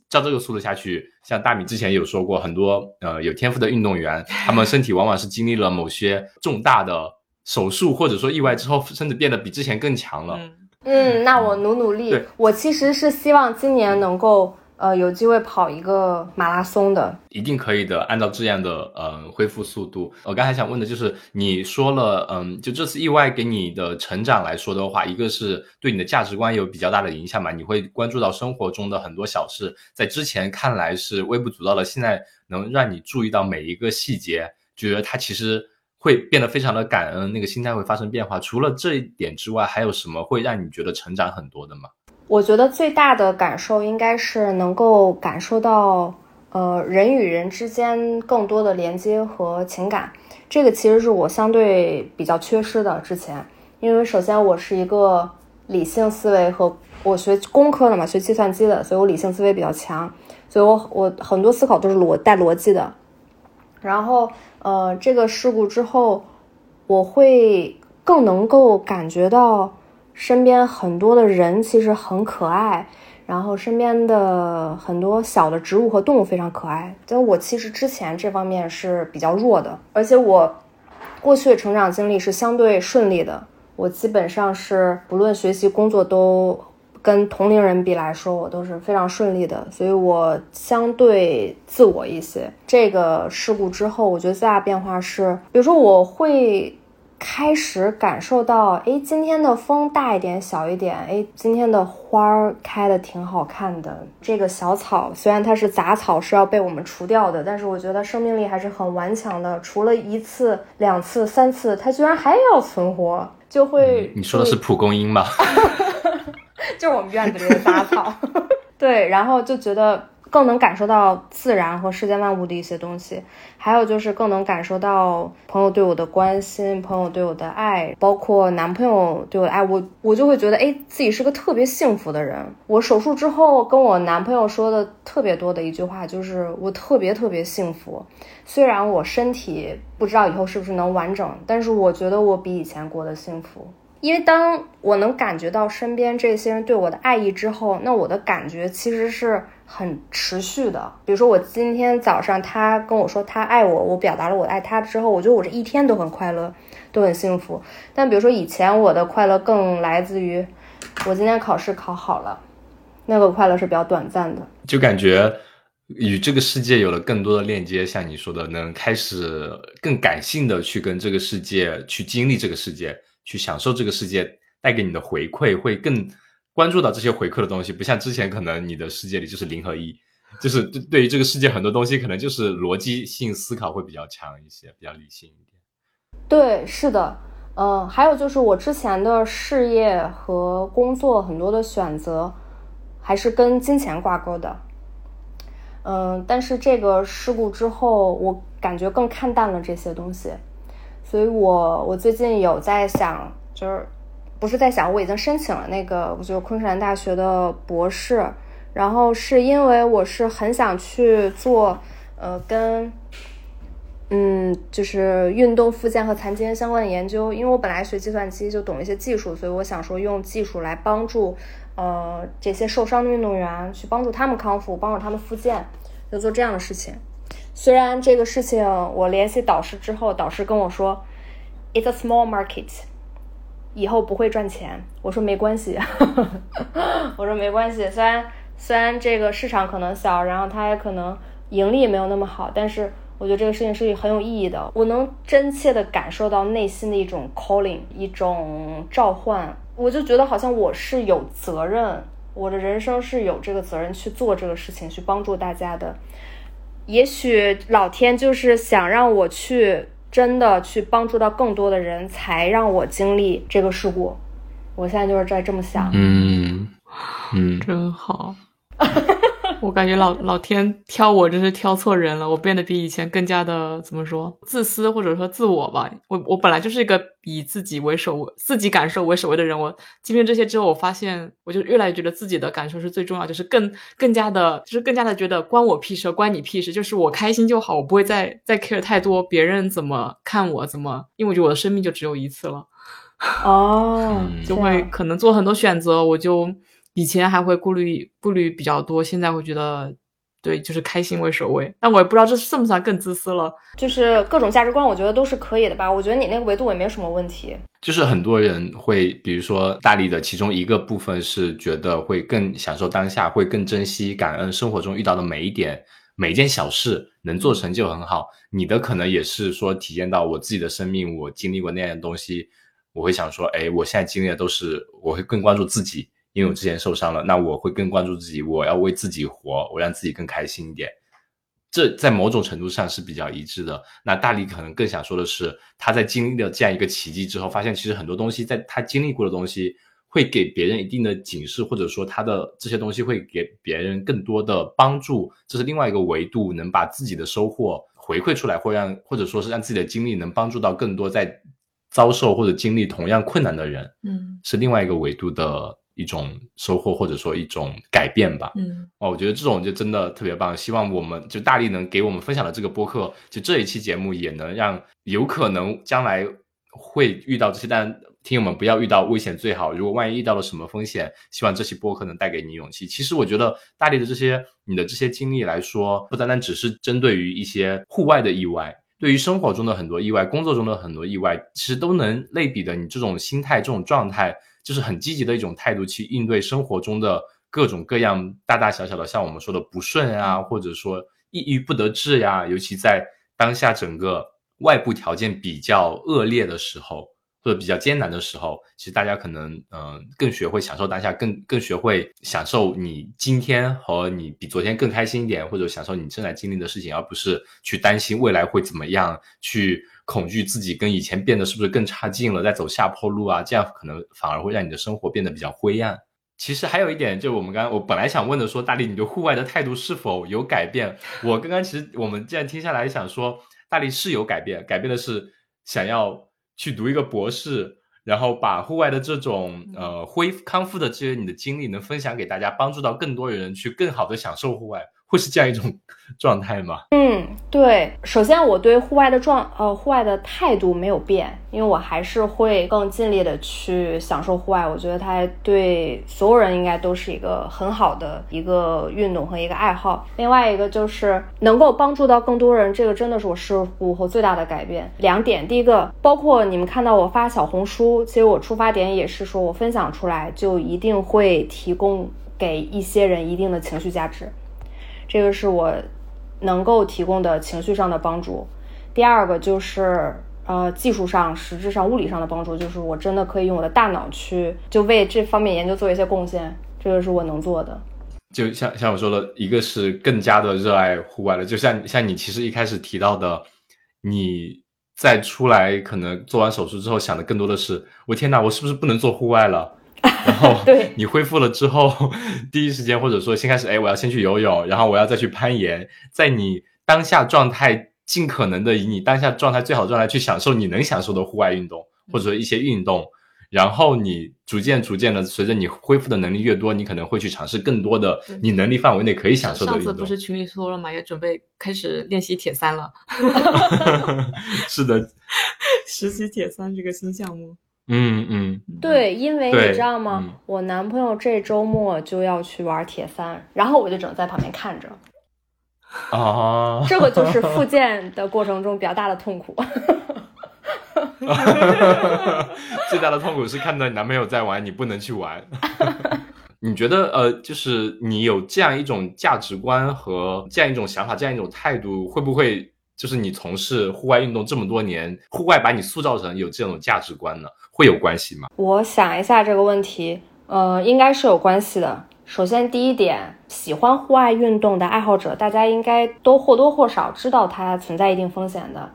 照这个速度下去，像大米之前有说过，很多呃有天赋的运动员，他们身体往往是经历了某些重大的手术或者说意外之后，甚至变得比之前更强了。嗯，那我努努力。我其实是希望今年能够。呃，有机会跑一个马拉松的，一定可以的。按照这样的呃恢复速度，我刚才想问的就是，你说了，嗯，就这次意外给你的成长来说的话，一个是对你的价值观有比较大的影响嘛？你会关注到生活中的很多小事，在之前看来是微不足道的，现在能让你注意到每一个细节，觉得它其实会变得非常的感恩，那个心态会发生变化。除了这一点之外，还有什么会让你觉得成长很多的吗？我觉得最大的感受应该是能够感受到，呃，人与人之间更多的连接和情感。这个其实是我相对比较缺失的。之前，因为首先我是一个理性思维和我学工科的嘛，学计算机的，所以我理性思维比较强，所以我我很多思考都是逻带逻辑的。然后，呃，这个事故之后，我会更能够感觉到。身边很多的人其实很可爱，然后身边的很多小的植物和动物非常可爱。就我其实之前这方面是比较弱的，而且我过去的成长经历是相对顺利的。我基本上是不论学习工作都跟同龄人比来说，我都是非常顺利的，所以我相对自我一些。这个事故之后，我觉得最大变化是，比如说我会。开始感受到，哎，今天的风大一点，小一点，哎，今天的花儿开的挺好看的。这个小草虽然它是杂草，是要被我们除掉的，但是我觉得生命力还是很顽强的。除了一次、两次、三次，它居然还要存活，就会。你说的是蒲公英吗？就是我们院子里的杂草。对，然后就觉得。更能感受到自然和世间万物的一些东西，还有就是更能感受到朋友对我的关心，朋友对我的爱，包括男朋友对我的爱，我我就会觉得，哎，自己是个特别幸福的人。我手术之后跟我男朋友说的特别多的一句话就是，我特别特别幸福。虽然我身体不知道以后是不是能完整，但是我觉得我比以前过得幸福。因为当我能感觉到身边这些人对我的爱意之后，那我的感觉其实是很持续的。比如说，我今天早上他跟我说他爱我，我表达了我爱他之后，我觉得我这一天都很快乐，都很幸福。但比如说以前我的快乐更来自于我今天考试考好了，那个快乐是比较短暂的，就感觉与这个世界有了更多的链接。像你说的，能开始更感性的去跟这个世界去经历这个世界。去享受这个世界带给你的回馈，会更关注到这些回馈的东西，不像之前可能你的世界里就是零和一，就是对对于这个世界很多东西可能就是逻辑性思考会比较强一些，比较理性一点。对，是的，嗯，还有就是我之前的事业和工作很多的选择还是跟金钱挂钩的，嗯，但是这个事故之后，我感觉更看淡了这些东西。所以，我我最近有在想，就是不是在想，我已经申请了那个，就是昆山大学的博士。然后是因为我是很想去做，呃，跟嗯，就是运动复健和残疾人相关的研究。因为我本来学计算机就懂一些技术，所以我想说用技术来帮助呃这些受伤的运动员，去帮助他们康复，帮助他们复健，就做这样的事情。虽然这个事情，我联系导师之后，导师跟我说，It's a small market，以后不会赚钱。我说没关系，我说没关系。虽然虽然这个市场可能小，然后它也可能盈利没有那么好，但是我觉得这个事情是很有意义的。我能真切的感受到内心的一种 calling，一种召唤。我就觉得好像我是有责任，我的人生是有这个责任去做这个事情，去帮助大家的。也许老天就是想让我去真的去帮助到更多的人，才让我经历这个事故。我现在就是在这么想。嗯嗯，真好。我感觉老老天挑我真是挑错人了，我变得比以前更加的怎么说自私或者说自我吧。我我本来就是一个以自己为首、自己感受为首位的人。我经历这些之后，我发现我就越来越觉得自己的感受是最重要，就是更更加的，就是更加的觉得关我屁事，关你屁事。就是我开心就好，我不会再再 care 太多别人怎么看我，怎么，因为我觉得我的生命就只有一次了。哦，就会可能做很多选择，我就以前还会顾虑顾虑比较多，现在会觉得。对，就是开心为首位，但我也不知道这算不算更自私了。就是各种价值观，我觉得都是可以的吧。我觉得你那个维度也没有什么问题。就是很多人会，比如说大力的其中一个部分是觉得会更享受当下，会更珍惜、感恩生活中遇到的每一点、每一件小事，能做成就很好。你的可能也是说体验到我自己的生命，我经历过那样的东西，我会想说，哎，我现在经历的都是，我会更关注自己。因为我之前受伤了，那我会更关注自己，我要为自己活，我让自己更开心一点。这在某种程度上是比较一致的。那大力可能更想说的是，他在经历了这样一个奇迹之后，发现其实很多东西在他经历过的东西，会给别人一定的警示，或者说他的这些东西会给别人更多的帮助。这是另外一个维度，能把自己的收获回馈出来，或让或者说是让自己的经历能帮助到更多在遭受或者经历同样困难的人。嗯，是另外一个维度的。一种收获或者说一种改变吧，嗯，哦，我觉得这种就真的特别棒。希望我们就大力能给我们分享的这个播客，就这一期节目也能让有可能将来会遇到这些，但听友们不要遇到危险最好。如果万一遇到了什么风险，希望这期播客能带给你勇气。其实我觉得大力的这些你的这些经历来说，不单单只是针对于一些户外的意外，对于生活中的很多意外、工作中的很多意外，其实都能类比的你这种心态、这种状态。就是很积极的一种态度去应对生活中的各种各样大大小小的，像我们说的不顺啊，或者说抑郁不得志呀，尤其在当下整个外部条件比较恶劣的时候，或者比较艰难的时候，其实大家可能嗯更学会享受当下，更更学会享受你今天和你比昨天更开心一点，或者享受你正在经历的事情，而不是去担心未来会怎么样去。恐惧自己跟以前变得是不是更差劲了，在走下坡路啊？这样可能反而会让你的生活变得比较灰暗。其实还有一点，就我们刚刚我本来想问的，说大力，你对户外的态度是否有改变？我刚刚其实我们这样听下来，想说大力是有改变，改变的是想要去读一个博士，然后把户外的这种呃恢康复的这些你的经历能分享给大家，帮助到更多人去更好的享受户外。会是这样一种 状态吗？嗯，对。首先，我对户外的状呃户外的态度没有变，因为我还是会更尽力的去享受户外。我觉得它对所有人应该都是一个很好的一个运动和一个爱好。另外一个就是能够帮助到更多人，这个真的是我事后最大的改变。两点，第一个，包括你们看到我发小红书，其实我出发点也是说我分享出来就一定会提供给一些人一定的情绪价值。这个是我能够提供的情绪上的帮助。第二个就是呃技术上、实质上、物理上的帮助，就是我真的可以用我的大脑去就为这方面研究做一些贡献。这个是我能做的。就像像我说的，一个是更加的热爱户外了。就像像你其实一开始提到的，你在出来可能做完手术之后想的更多的是，我天哪，我是不是不能做户外了？然后，对你恢复了之后，第一时间或者说先开始，哎，我要先去游泳，然后我要再去攀岩，在你当下状态，尽可能的以你当下状态最好的状态去享受你能享受的户外运动或者说一些运动，然后你逐渐逐渐的，随着你恢复的能力越多，你可能会去尝试更多的你能力范围内可以享受的运动。上次不是群里说了嘛，也准备开始练习铁三了。是的，实习铁三这个新项目。嗯嗯，对，因为你知道吗？我男朋友这周末就要去玩铁三，然后我就只能在旁边看着。啊，这个就是复健的过程中比较大的痛苦。最大的痛苦是看到你男朋友在玩，你不能去玩。你觉得呃，就是你有这样一种价值观和这样一种想法、这样一种态度，会不会就是你从事户外运动这么多年，户外把你塑造成有这种价值观呢？会有关系吗？我想一下这个问题，呃，应该是有关系的。首先，第一点，喜欢户外运动的爱好者，大家应该都或多或少知道它存在一定风险的。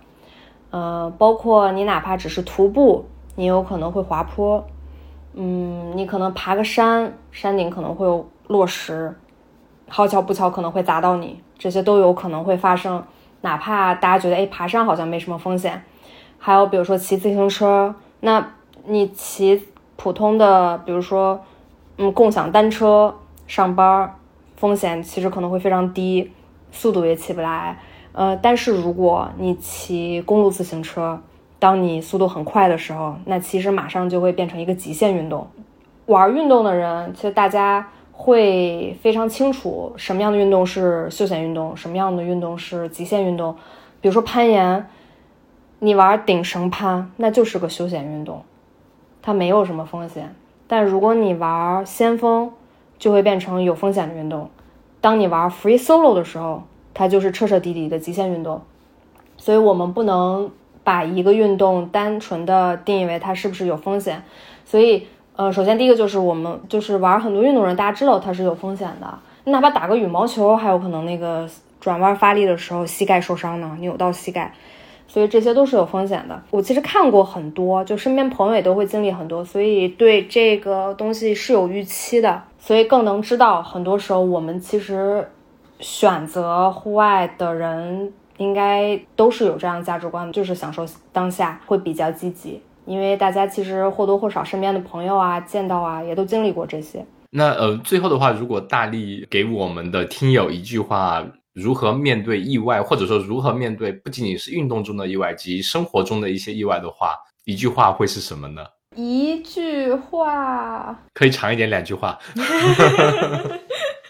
呃，包括你哪怕只是徒步，你有可能会滑坡，嗯，你可能爬个山，山顶可能会有落石，好巧不巧可能会砸到你，这些都有可能会发生。哪怕大家觉得，哎，爬山好像没什么风险，还有比如说骑自行车，那。你骑普通的，比如说，嗯，共享单车上班，风险其实可能会非常低，速度也起不来。呃，但是如果你骑公路自行车，当你速度很快的时候，那其实马上就会变成一个极限运动。玩运动的人，其实大家会非常清楚什么样的运动是休闲运动，什么样的运动是极限运动。比如说攀岩，你玩顶绳攀，那就是个休闲运动，它没有什么风险。但如果你玩先锋，就会变成有风险的运动。当你玩 free solo 的时候，它就是彻彻底底的极限运动。所以我们不能把一个运动单纯的定义为它是不是有风险。所以，呃，首先第一个就是我们就是玩很多运动人，大家知道它是有风险的。你哪怕打个羽毛球，还有可能那个转弯发力的时候膝盖受伤呢，扭到膝盖。所以这些都是有风险的。我其实看过很多，就身边朋友也都会经历很多，所以对这个东西是有预期的，所以更能知道很多时候我们其实选择户外的人应该都是有这样价值观，就是享受当下，会比较积极，因为大家其实或多或少身边的朋友啊见到啊也都经历过这些。那呃，最后的话，如果大力给我们的听友一句话。如何面对意外，或者说如何面对不仅仅是运动中的意外及生活中的一些意外的话，一句话会是什么呢？一句话可以长一点，两句话。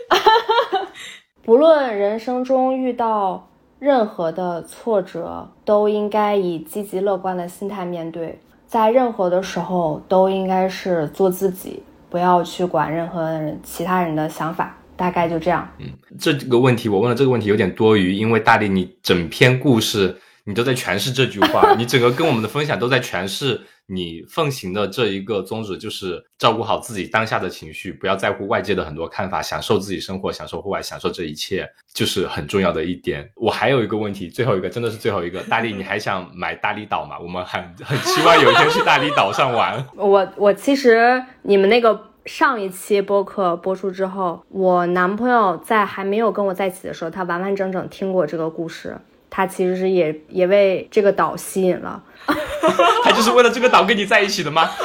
不论人生中遇到任何的挫折，都应该以积极乐观的心态面对，在任何的时候都应该是做自己，不要去管任何人其他人的想法。大概就这样。嗯，这个问题我问的这个问题有点多余，因为大力你整篇故事你都在诠释这句话，你整个跟我们的分享都在诠释你奉行的这一个宗旨，就是照顾好自己当下的情绪，不要在乎外界的很多看法，享受自己生活，享受户外，享受这一切，就是很重要的一点。我还有一个问题，最后一个真的是最后一个，大力你还想买大力岛吗？我们很很期望有一天去大力岛上玩。我我其实你们那个。上一期播客播出之后，我男朋友在还没有跟我在一起的时候，他完完整整听过这个故事。他其实是也也为这个岛吸引了。他就是为了这个岛跟你在一起的吗？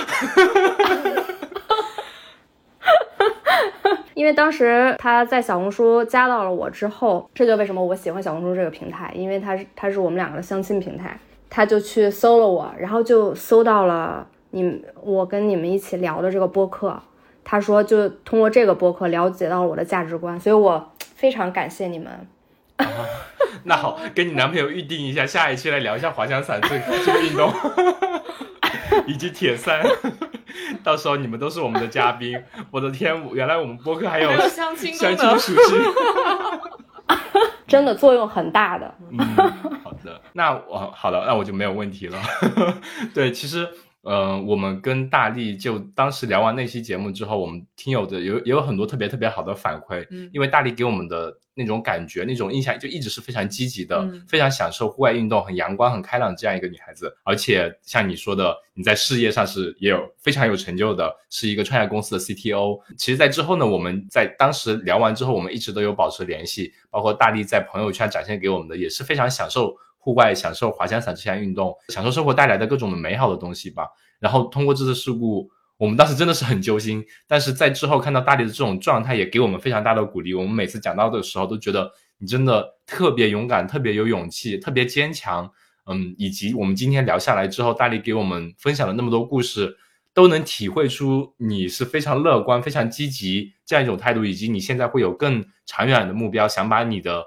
因为当时他在小红书加到了我之后，这就为什么我喜欢小红书这个平台，因为它是它是我们两个的相亲平台。他就去搜了我，然后就搜到了你我跟你们一起聊的这个播客。他说，就通过这个播客了解到了我的价值观，所以我非常感谢你们。那好，跟你男朋友预定一下，下一期来聊一下滑翔伞这 这个运动，以及铁三。到时候你们都是我们的嘉宾。我的天，原来我们播客还有相亲相亲属性，真的作用很大的。嗯，好的，那我好的，那我就没有问题了。对，其实。嗯，我们跟大力就当时聊完那期节目之后，我们听友的有也有很多特别特别好的反馈。嗯，因为大力给我们的那种感觉、那种印象就一直是非常积极的，非常享受户外运动、很阳光、很开朗这样一个女孩子。而且像你说的，你在事业上是也有非常有成就的，是一个创业公司的 CTO。其实，在之后呢，我们在当时聊完之后，我们一直都有保持联系，包括大力在朋友圈展现给我们的也是非常享受。户外享受滑翔伞这项运动，享受生活带来的各种的美好的东西吧。然后通过这次事故，我们当时真的是很揪心。但是在之后看到大力的这种状态，也给我们非常大的鼓励。我们每次讲到的时候，都觉得你真的特别勇敢，特别有勇气，特别坚强。嗯，以及我们今天聊下来之后，大力给我们分享了那么多故事，都能体会出你是非常乐观、非常积极这样一种态度，以及你现在会有更长远的目标，想把你的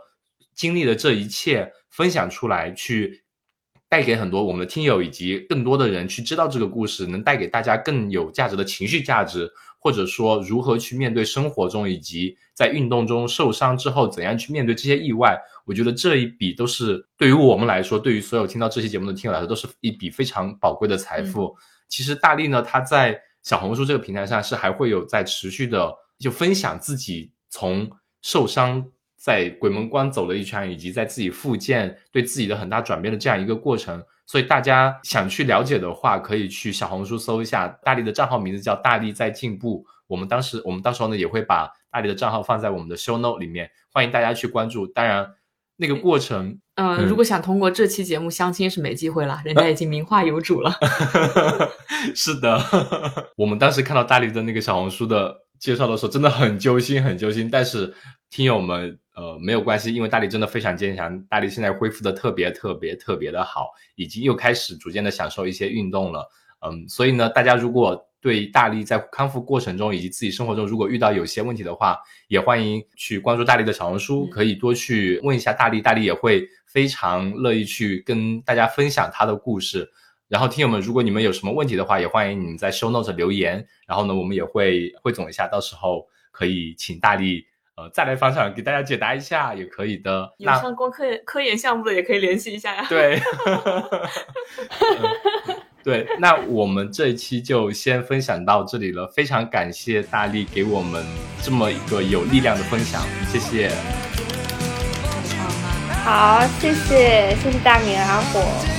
经历的这一切。分享出来，去带给很多我们的听友以及更多的人去知道这个故事，能带给大家更有价值的情绪价值，或者说如何去面对生活中以及在运动中受伤之后怎样去面对这些意外。我觉得这一笔都是对于我们来说，对于所有听到这期节目的听友来说，都是一笔非常宝贵的财富。其实大力呢，他在小红书这个平台上是还会有在持续的就分享自己从受伤。在鬼门关走了一圈，以及在自己复健对自己的很大转变的这样一个过程，所以大家想去了解的话，可以去小红书搜一下大力的账号，名字叫大力在进步。我们当时，我们到时候呢也会把大力的账号放在我们的 show note 里面，欢迎大家去关注。当然，那个过程，嗯，如果想通过这期节目相亲是没机会了，人家已经名花有主了。是的，我们当时看到大力的那个小红书的介绍的时候，真的很揪心，很揪心。但是听友们。呃，没有关系，因为大力真的非常坚强，大力现在恢复的特别特别特别的好，已经又开始逐渐的享受一些运动了。嗯，所以呢，大家如果对大力在康复过程中以及自己生活中如果遇到有些问题的话，也欢迎去关注大力的小红书，可以多去问一下大力，大力也会非常乐意去跟大家分享他的故事。然后听友们，如果你们有什么问题的话，也欢迎你们在 show note 留言，然后呢，我们也会汇总一下，到时候可以请大力呃再来访场给大家解答一下，也可以的。有相关科研科研项目的也可以联系一下呀。对。对，那我们这一期就先分享到这里了。非常感谢大力给我们这么一个有力量的分享，谢谢。好，谢谢，谢谢大明阿火。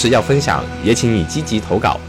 事，要分享，也请你积极投稿。